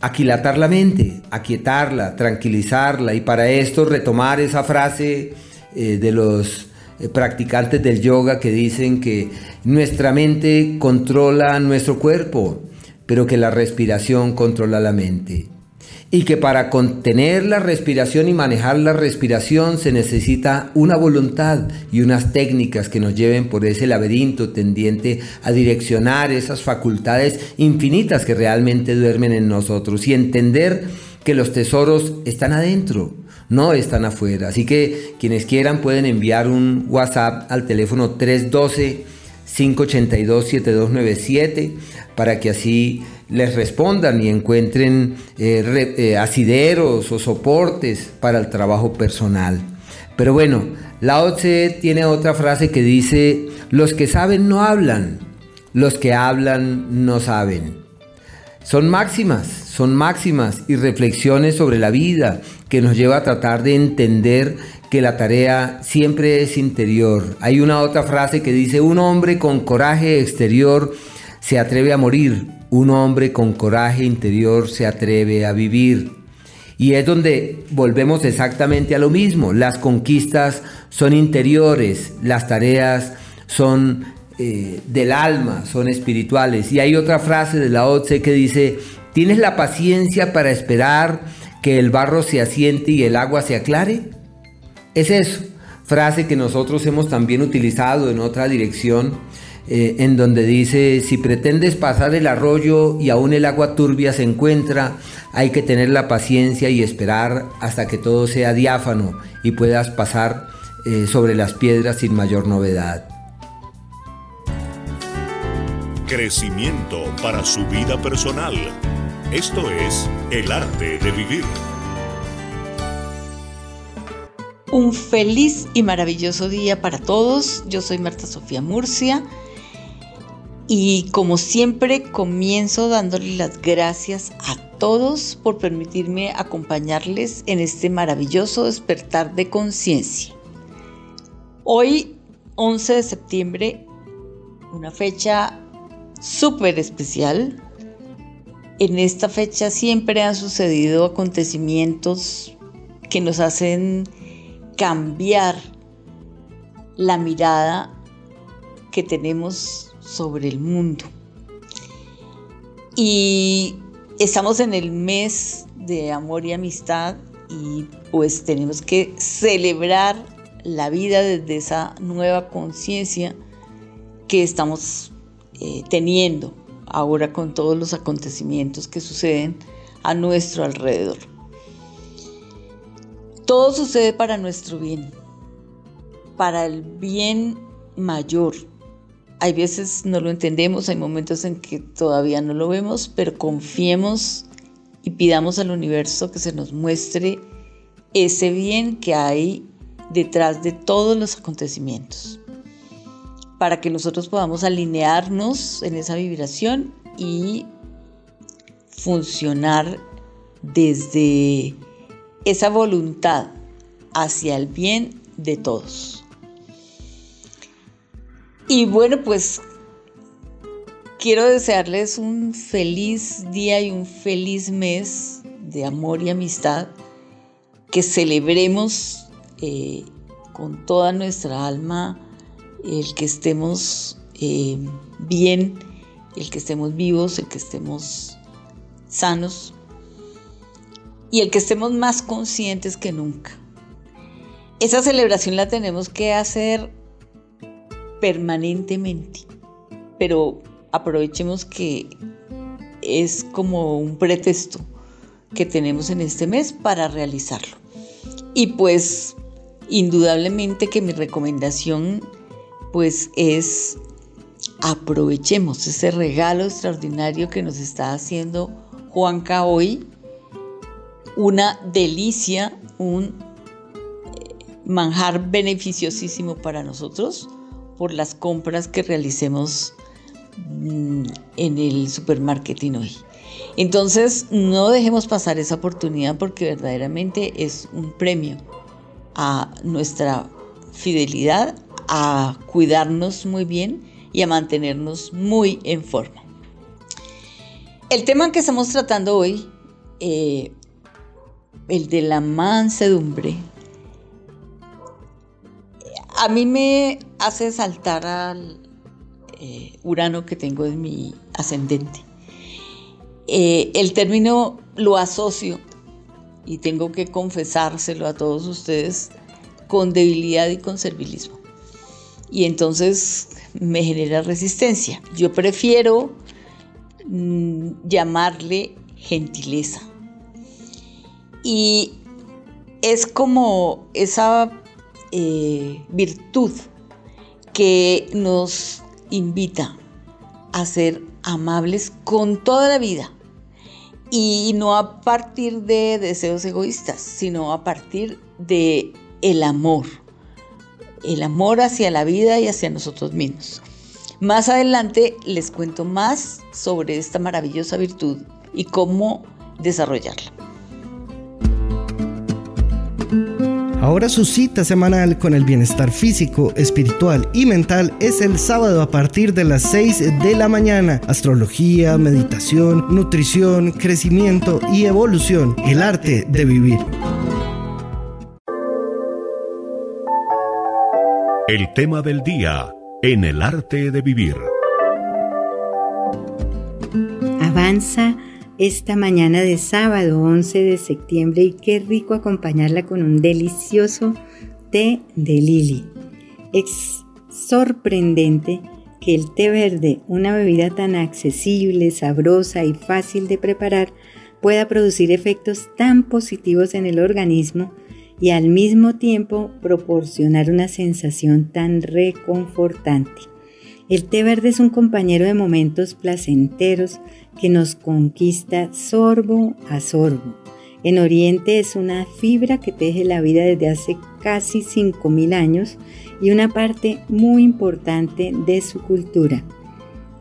aquilatar la mente, aquietarla, tranquilizarla y para esto retomar esa frase eh, de los eh, practicantes del yoga que dicen que nuestra mente controla nuestro cuerpo, pero que la respiración controla la mente y que para contener la respiración y manejar la respiración se necesita una voluntad y unas técnicas que nos lleven por ese laberinto tendiente a direccionar esas facultades infinitas que realmente duermen en nosotros y entender que los tesoros están adentro, no están afuera. Así que quienes quieran pueden enviar un WhatsApp al teléfono 312 582 7297 para que así les respondan y encuentren eh, eh, asideros o soportes para el trabajo personal. Pero bueno, la OCE tiene otra frase que dice, los que saben no hablan, los que hablan no saben. Son máximas, son máximas y reflexiones sobre la vida que nos lleva a tratar de entender que la tarea siempre es interior. Hay una otra frase que dice, un hombre con coraje exterior se atreve a morir, un hombre con coraje interior se atreve a vivir. Y es donde volvemos exactamente a lo mismo. Las conquistas son interiores, las tareas son eh, del alma, son espirituales. Y hay otra frase de la OTSE que dice, ¿tienes la paciencia para esperar que el barro se asiente y el agua se aclare? Es eso, frase que nosotros hemos también utilizado en otra dirección eh, en donde dice, si pretendes pasar el arroyo y aún el agua turbia se encuentra, hay que tener la paciencia y esperar hasta que todo sea diáfano y puedas pasar eh, sobre las piedras sin mayor novedad. Crecimiento para su vida personal. Esto es el arte de vivir. Un feliz y maravilloso día para todos. Yo soy Marta Sofía Murcia y como siempre comienzo dándole las gracias a todos por permitirme acompañarles en este maravilloso despertar de conciencia. Hoy, 11 de septiembre, una fecha súper especial. En esta fecha siempre han sucedido acontecimientos que nos hacen cambiar la mirada que tenemos sobre el mundo. Y estamos en el mes de amor y amistad y pues tenemos que celebrar la vida desde esa nueva conciencia que estamos eh, teniendo ahora con todos los acontecimientos que suceden a nuestro alrededor. Todo sucede para nuestro bien, para el bien mayor, hay veces no lo entendemos, hay momentos en que todavía no lo vemos, pero confiemos y pidamos al universo que se nos muestre ese bien que hay detrás de todos los acontecimientos, para que nosotros podamos alinearnos en esa vibración y funcionar desde esa voluntad hacia el bien de todos. Y bueno, pues quiero desearles un feliz día y un feliz mes de amor y amistad, que celebremos eh, con toda nuestra alma el que estemos eh, bien, el que estemos vivos, el que estemos sanos y el que estemos más conscientes que nunca. Esa celebración la tenemos que hacer permanentemente, pero aprovechemos que es como un pretexto que tenemos en este mes para realizarlo. Y pues indudablemente que mi recomendación pues es aprovechemos ese regalo extraordinario que nos está haciendo Juanca hoy. Una delicia, un eh, manjar beneficiosísimo para nosotros por las compras que realicemos mm, en el supermarketing hoy. Entonces, no dejemos pasar esa oportunidad porque verdaderamente es un premio a nuestra fidelidad, a cuidarnos muy bien y a mantenernos muy en forma. El tema que estamos tratando hoy, eh, el de la mansedumbre, a mí me hace saltar al eh, Urano que tengo en mi ascendente. Eh, el término lo asocio, y tengo que confesárselo a todos ustedes, con debilidad y con servilismo. Y entonces me genera resistencia. Yo prefiero mm, llamarle gentileza. Y es como esa eh, virtud que nos invita a ser amables con toda la vida y no a partir de deseos egoístas, sino a partir de el amor, el amor hacia la vida y hacia nosotros mismos. Más adelante les cuento más sobre esta maravillosa virtud y cómo desarrollarla. Ahora su cita semanal con el bienestar físico, espiritual y mental es el sábado a partir de las 6 de la mañana. Astrología, meditación, nutrición, crecimiento y evolución. El arte de vivir. El tema del día en el arte de vivir. Avanza esta mañana de sábado 11 de septiembre y qué rico acompañarla con un delicioso té de lili. Es sorprendente que el té verde, una bebida tan accesible, sabrosa y fácil de preparar, pueda producir efectos tan positivos en el organismo y al mismo tiempo proporcionar una sensación tan reconfortante. El té verde es un compañero de momentos placenteros que nos conquista sorbo a sorbo. En Oriente es una fibra que teje la vida desde hace casi 5.000 años y una parte muy importante de su cultura.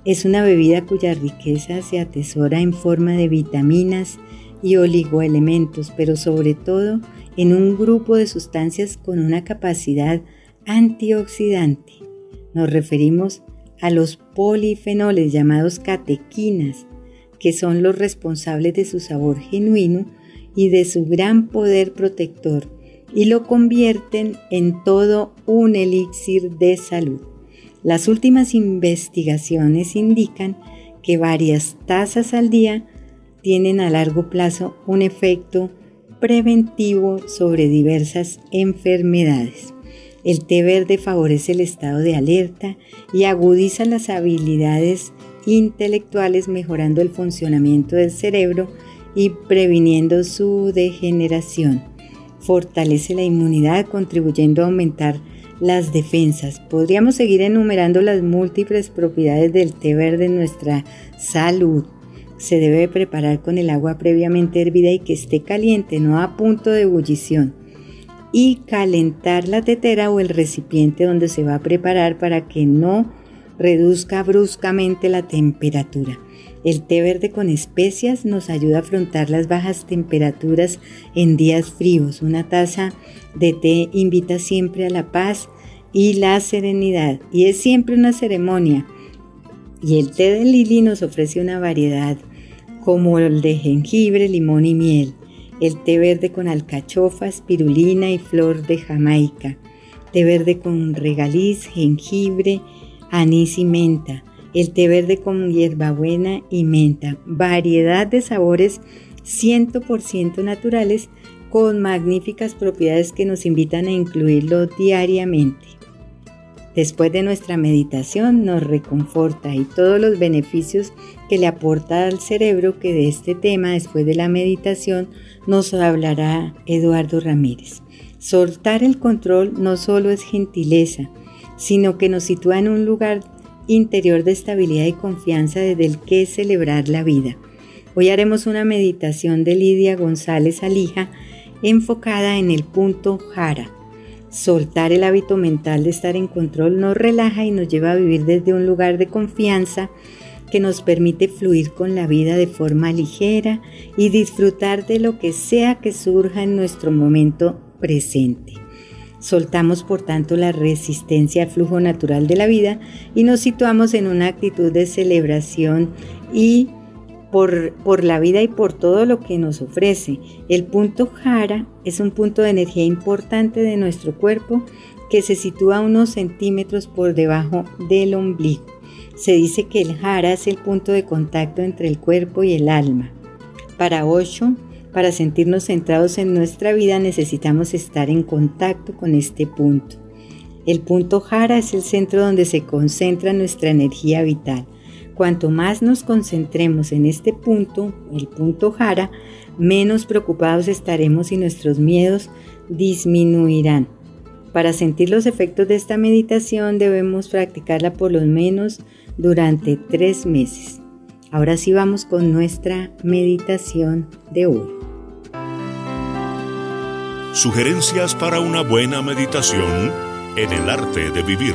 Es una bebida cuya riqueza se atesora en forma de vitaminas y oligoelementos, pero sobre todo en un grupo de sustancias con una capacidad antioxidante. Nos referimos a los polifenoles llamados catequinas, que son los responsables de su sabor genuino y de su gran poder protector, y lo convierten en todo un elixir de salud. Las últimas investigaciones indican que varias tazas al día tienen a largo plazo un efecto preventivo sobre diversas enfermedades. El té verde favorece el estado de alerta y agudiza las habilidades intelectuales mejorando el funcionamiento del cerebro y previniendo su degeneración. Fortalece la inmunidad contribuyendo a aumentar las defensas. Podríamos seguir enumerando las múltiples propiedades del té verde en nuestra salud. Se debe preparar con el agua previamente hervida y que esté caliente, no a punto de ebullición y calentar la tetera o el recipiente donde se va a preparar para que no reduzca bruscamente la temperatura. El té verde con especias nos ayuda a afrontar las bajas temperaturas en días fríos. Una taza de té invita siempre a la paz y la serenidad y es siempre una ceremonia. Y el té de lili nos ofrece una variedad como el de jengibre, limón y miel el té verde con alcachofa, espirulina y flor de Jamaica, té verde con regaliz, jengibre, anís y menta, el té verde con hierbabuena y menta, variedad de sabores 100% naturales con magníficas propiedades que nos invitan a incluirlo diariamente. Después de nuestra meditación nos reconforta y todos los beneficios que le aporta al cerebro que de este tema después de la meditación nos hablará Eduardo Ramírez. Soltar el control no solo es gentileza, sino que nos sitúa en un lugar interior de estabilidad y confianza desde el que celebrar la vida. Hoy haremos una meditación de Lidia González Alija enfocada en el punto jara. Soltar el hábito mental de estar en control nos relaja y nos lleva a vivir desde un lugar de confianza que nos permite fluir con la vida de forma ligera y disfrutar de lo que sea que surja en nuestro momento presente. Soltamos por tanto la resistencia al flujo natural de la vida y nos situamos en una actitud de celebración y por, por, la vida y por todo lo que nos ofrece. El punto jara es un punto de energía importante de nuestro cuerpo que se sitúa unos centímetros por debajo del ombligo. Se dice que el jara es el punto de contacto entre el cuerpo y el alma. Para Osho, para sentirnos centrados en nuestra vida necesitamos estar en contacto con este punto. El punto jara es el centro donde se concentra nuestra energía vital. Cuanto más nos concentremos en este punto, el punto jara, menos preocupados estaremos y nuestros miedos disminuirán. Para sentir los efectos de esta meditación debemos practicarla por lo menos durante tres meses. Ahora sí vamos con nuestra meditación de hoy. Sugerencias para una buena meditación en el arte de vivir.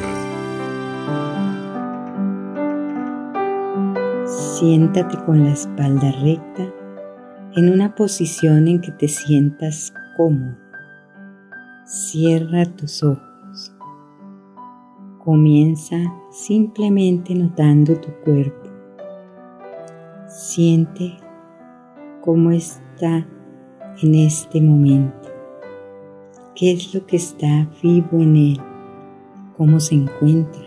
Siéntate con la espalda recta en una posición en que te sientas cómodo. Cierra tus ojos. Comienza simplemente notando tu cuerpo. Siente cómo está en este momento. ¿Qué es lo que está vivo en él? ¿Cómo se encuentra?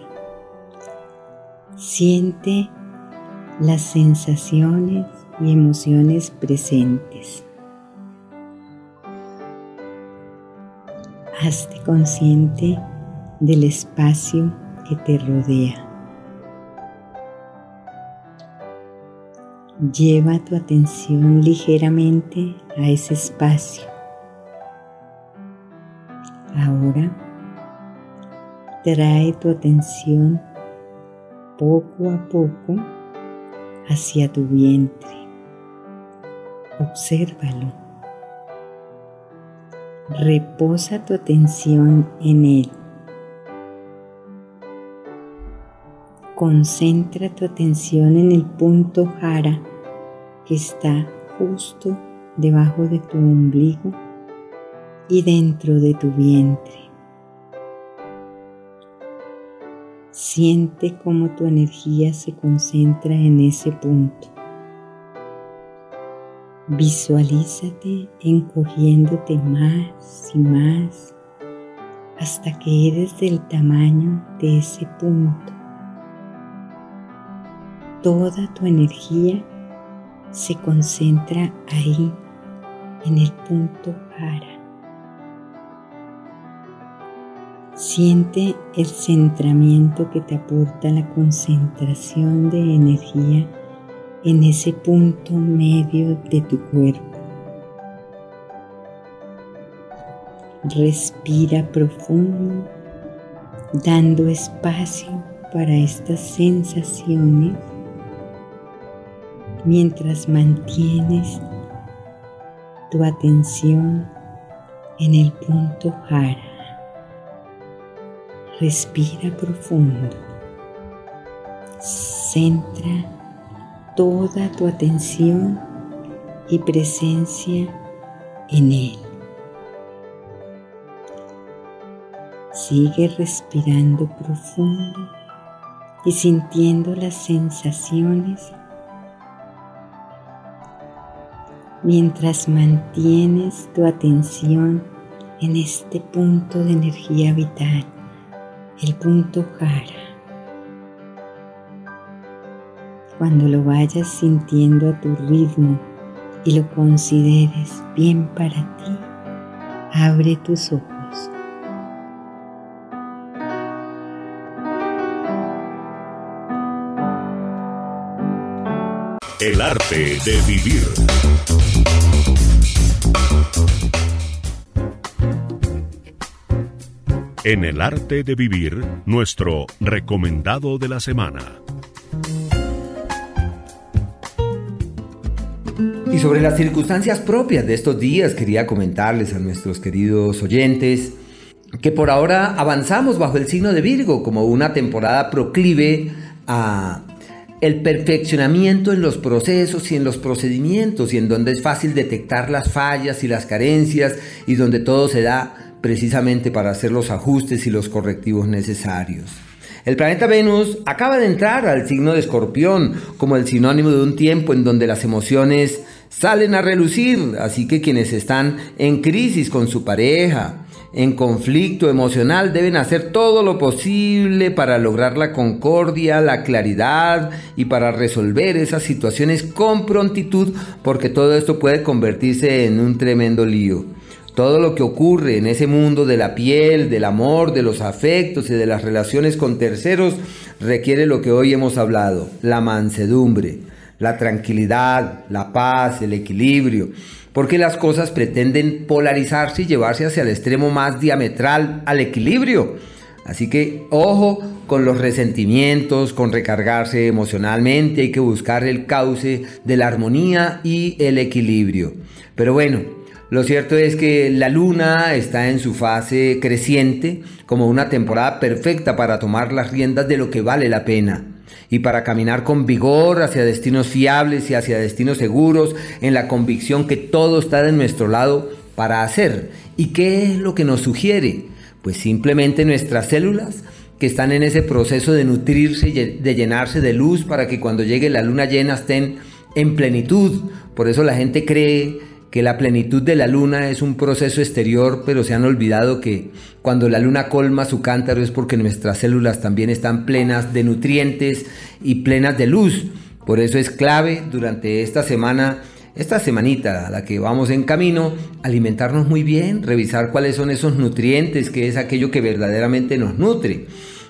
Siente las sensaciones y emociones presentes. Hazte consciente del espacio que te rodea. Lleva tu atención ligeramente a ese espacio. Ahora trae tu atención poco a poco hacia tu vientre. Obsérvalo. Reposa tu atención en él. Concentra tu atención en el punto jara que está justo debajo de tu ombligo y dentro de tu vientre. Siente cómo tu energía se concentra en ese punto. Visualízate encogiéndote más y más hasta que eres del tamaño de ese punto. Toda tu energía se concentra ahí, en el punto Hara. Siente el centramiento que te aporta la concentración de energía en ese punto medio de tu cuerpo. Respira profundo, dando espacio para estas sensaciones mientras mantienes tu atención en el punto Hara. Respira profundo. Centra toda tu atención y presencia en él. Sigue respirando profundo y sintiendo las sensaciones mientras mantienes tu atención en este punto de energía vital, el punto Jara. Cuando lo vayas sintiendo a tu ritmo y lo consideres bien para ti, abre tus ojos. El arte de vivir. En el arte de vivir, nuestro recomendado de la semana. Y sobre las circunstancias propias de estos días quería comentarles a nuestros queridos oyentes que por ahora avanzamos bajo el signo de Virgo como una temporada proclive a el perfeccionamiento en los procesos y en los procedimientos y en donde es fácil detectar las fallas y las carencias y donde todo se da precisamente para hacer los ajustes y los correctivos necesarios. El planeta Venus acaba de entrar al signo de Escorpión como el sinónimo de un tiempo en donde las emociones salen a relucir, así que quienes están en crisis con su pareja, en conflicto emocional, deben hacer todo lo posible para lograr la concordia, la claridad y para resolver esas situaciones con prontitud, porque todo esto puede convertirse en un tremendo lío. Todo lo que ocurre en ese mundo de la piel, del amor, de los afectos y de las relaciones con terceros requiere lo que hoy hemos hablado, la mansedumbre, la tranquilidad, la paz, el equilibrio, porque las cosas pretenden polarizarse y llevarse hacia el extremo más diametral al equilibrio. Así que ojo con los resentimientos, con recargarse emocionalmente, hay que buscar el cauce de la armonía y el equilibrio. Pero bueno, lo cierto es que la luna está en su fase creciente como una temporada perfecta para tomar las riendas de lo que vale la pena y para caminar con vigor hacia destinos fiables y hacia destinos seguros en la convicción que todo está de nuestro lado para hacer. ¿Y qué es lo que nos sugiere? Pues simplemente nuestras células que están en ese proceso de nutrirse y de llenarse de luz para que cuando llegue la luna llena estén en plenitud. Por eso la gente cree que la plenitud de la luna es un proceso exterior, pero se han olvidado que cuando la luna colma su cántaro es porque nuestras células también están plenas de nutrientes y plenas de luz. Por eso es clave durante esta semana, esta semanita a la que vamos en camino, alimentarnos muy bien, revisar cuáles son esos nutrientes, que es aquello que verdaderamente nos nutre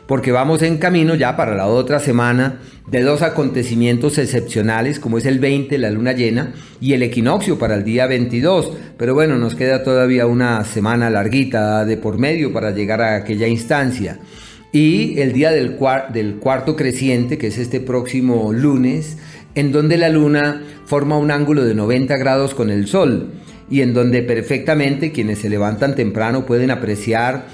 porque vamos en camino ya para la otra semana de dos acontecimientos excepcionales, como es el 20, la luna llena, y el equinoccio para el día 22. Pero bueno, nos queda todavía una semana larguita de por medio para llegar a aquella instancia. Y el día del, del cuarto creciente, que es este próximo lunes, en donde la luna forma un ángulo de 90 grados con el sol y en donde perfectamente quienes se levantan temprano pueden apreciar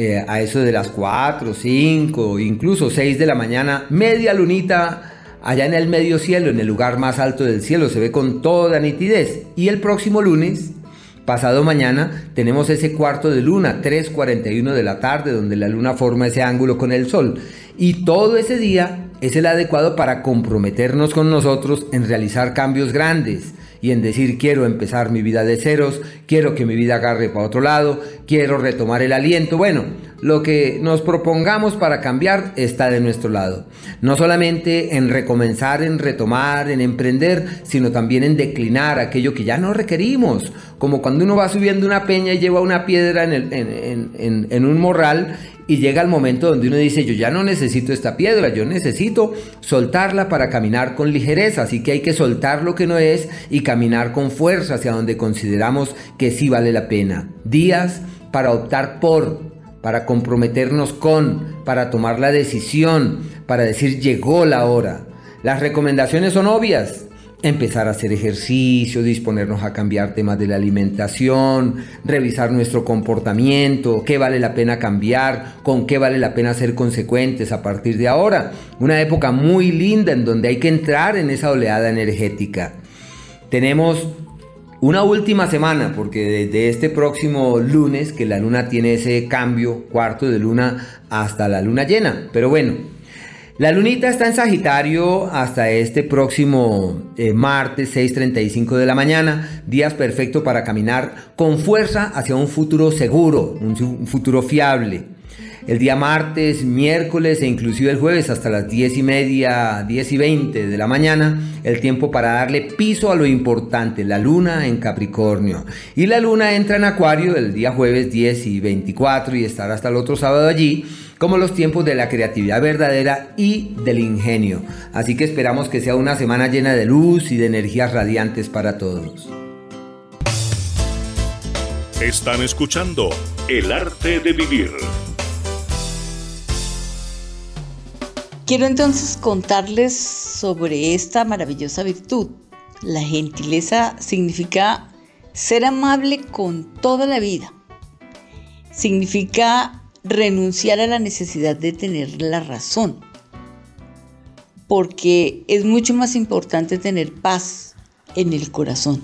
eh, a eso de las 4, 5, incluso 6 de la mañana, media lunita allá en el medio cielo, en el lugar más alto del cielo, se ve con toda nitidez. Y el próximo lunes, pasado mañana, tenemos ese cuarto de luna, 3.41 de la tarde, donde la luna forma ese ángulo con el sol. Y todo ese día es el adecuado para comprometernos con nosotros en realizar cambios grandes y en decir quiero empezar mi vida de ceros, quiero que mi vida agarre para otro lado, quiero retomar el aliento. Bueno, lo que nos propongamos para cambiar está de nuestro lado. No solamente en recomenzar, en retomar, en emprender, sino también en declinar aquello que ya no requerimos. Como cuando uno va subiendo una peña y lleva una piedra en, en un morral y llega el momento donde uno dice, yo ya no necesito esta piedra, yo necesito soltarla para caminar con ligereza, así que hay que soltar lo que no es y caminar con fuerza hacia donde consideramos que sí vale la pena. Días para optar por, para comprometernos con, para tomar la decisión, para decir llegó la hora. Las recomendaciones son obvias, empezar a hacer ejercicio, disponernos a cambiar temas de la alimentación, revisar nuestro comportamiento, qué vale la pena cambiar, con qué vale la pena ser consecuentes a partir de ahora. Una época muy linda en donde hay que entrar en esa oleada energética. Tenemos una última semana, porque desde este próximo lunes, que la luna tiene ese cambio, cuarto de luna, hasta la luna llena. Pero bueno, La lunita está en Sagitario hasta este próximo eh, martes 6.35 de la mañana, días perfectos para caminar con fuerza hacia un futuro seguro, un futuro fiable el día martes, miércoles e inclusive el jueves hasta las 10 y media, 10 y 20 de la mañana, el tiempo para darle piso a lo importante, la luna en Capricornio. Y la luna entra en Acuario el día jueves 10 y 24 y estará hasta el otro sábado allí como los tiempos de la creatividad verdadera y del ingenio. Así que esperamos que sea una semana llena de luz y de energías radiantes para todos. Están escuchando El arte de vivir Quiero entonces contarles sobre esta maravillosa virtud. La gentileza significa ser amable con toda la vida. Significa renunciar a la necesidad de tener la razón. Porque es mucho más importante tener paz en el corazón.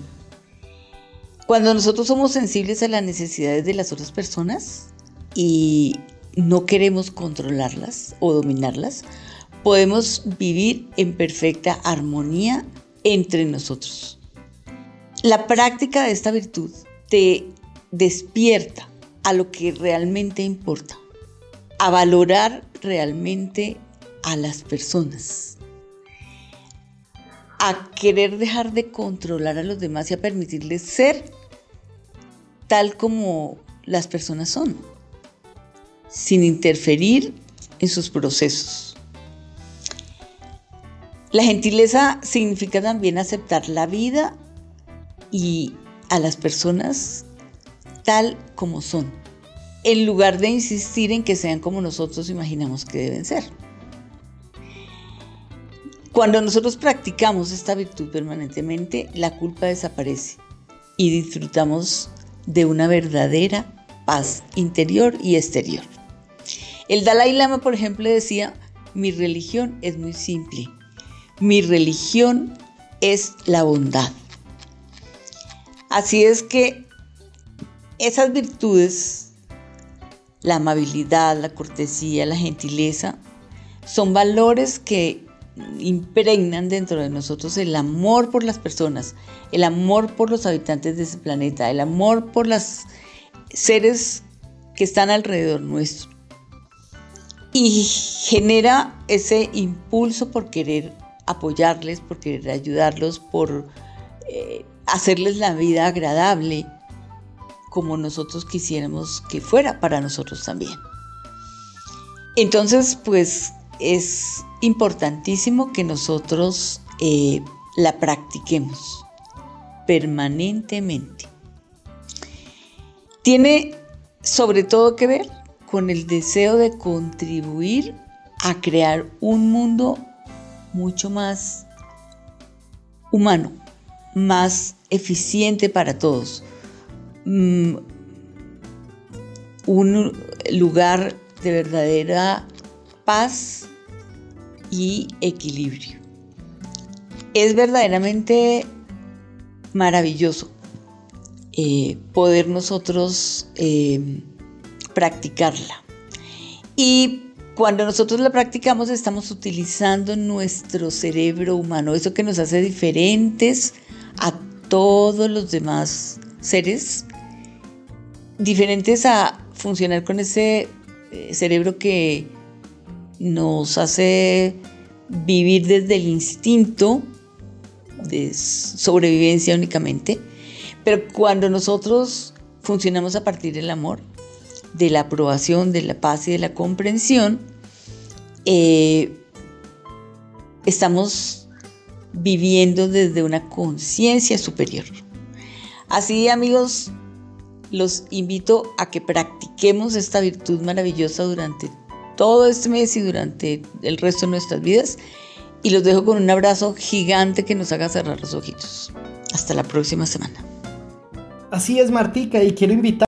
Cuando nosotros somos sensibles a las necesidades de las otras personas y no queremos controlarlas o dominarlas, podemos vivir en perfecta armonía entre nosotros. La práctica de esta virtud te despierta a lo que realmente importa, a valorar realmente a las personas, a querer dejar de controlar a los demás y a permitirles ser tal como las personas son, sin interferir en sus procesos. La gentileza significa también aceptar la vida y a las personas tal como son, en lugar de insistir en que sean como nosotros imaginamos que deben ser. Cuando nosotros practicamos esta virtud permanentemente, la culpa desaparece y disfrutamos de una verdadera paz interior y exterior. El Dalai Lama, por ejemplo, decía, mi religión es muy simple, mi religión es la bondad. Así es que esas virtudes, la amabilidad, la cortesía, la gentileza, son valores que impregnan dentro de nosotros el amor por las personas, el amor por los habitantes de ese planeta, el amor por los seres que están alrededor nuestro. Y genera ese impulso por querer apoyarles, por querer ayudarlos, por eh, hacerles la vida agradable como nosotros quisiéramos que fuera para nosotros también. Entonces, pues es importantísimo que nosotros eh, la practiquemos permanentemente. Tiene sobre todo que ver con el deseo de contribuir a crear un mundo mucho más humano, más eficiente para todos. Mm, un lugar de verdadera paz y equilibrio. Es verdaderamente maravilloso eh, poder nosotros eh, practicarla. Y cuando nosotros la practicamos estamos utilizando nuestro cerebro humano, eso que nos hace diferentes a todos los demás seres, diferentes a funcionar con ese eh, cerebro que nos hace vivir desde el instinto de sobrevivencia únicamente, pero cuando nosotros funcionamos a partir del amor, de la aprobación, de la paz y de la comprensión, eh, estamos viviendo desde una conciencia superior. Así amigos, los invito a que practiquemos esta virtud maravillosa durante todo este mes y durante el resto de nuestras vidas. Y los dejo con un abrazo gigante que nos haga cerrar los ojitos. Hasta la próxima semana. Así es, Martica, y quiero invitar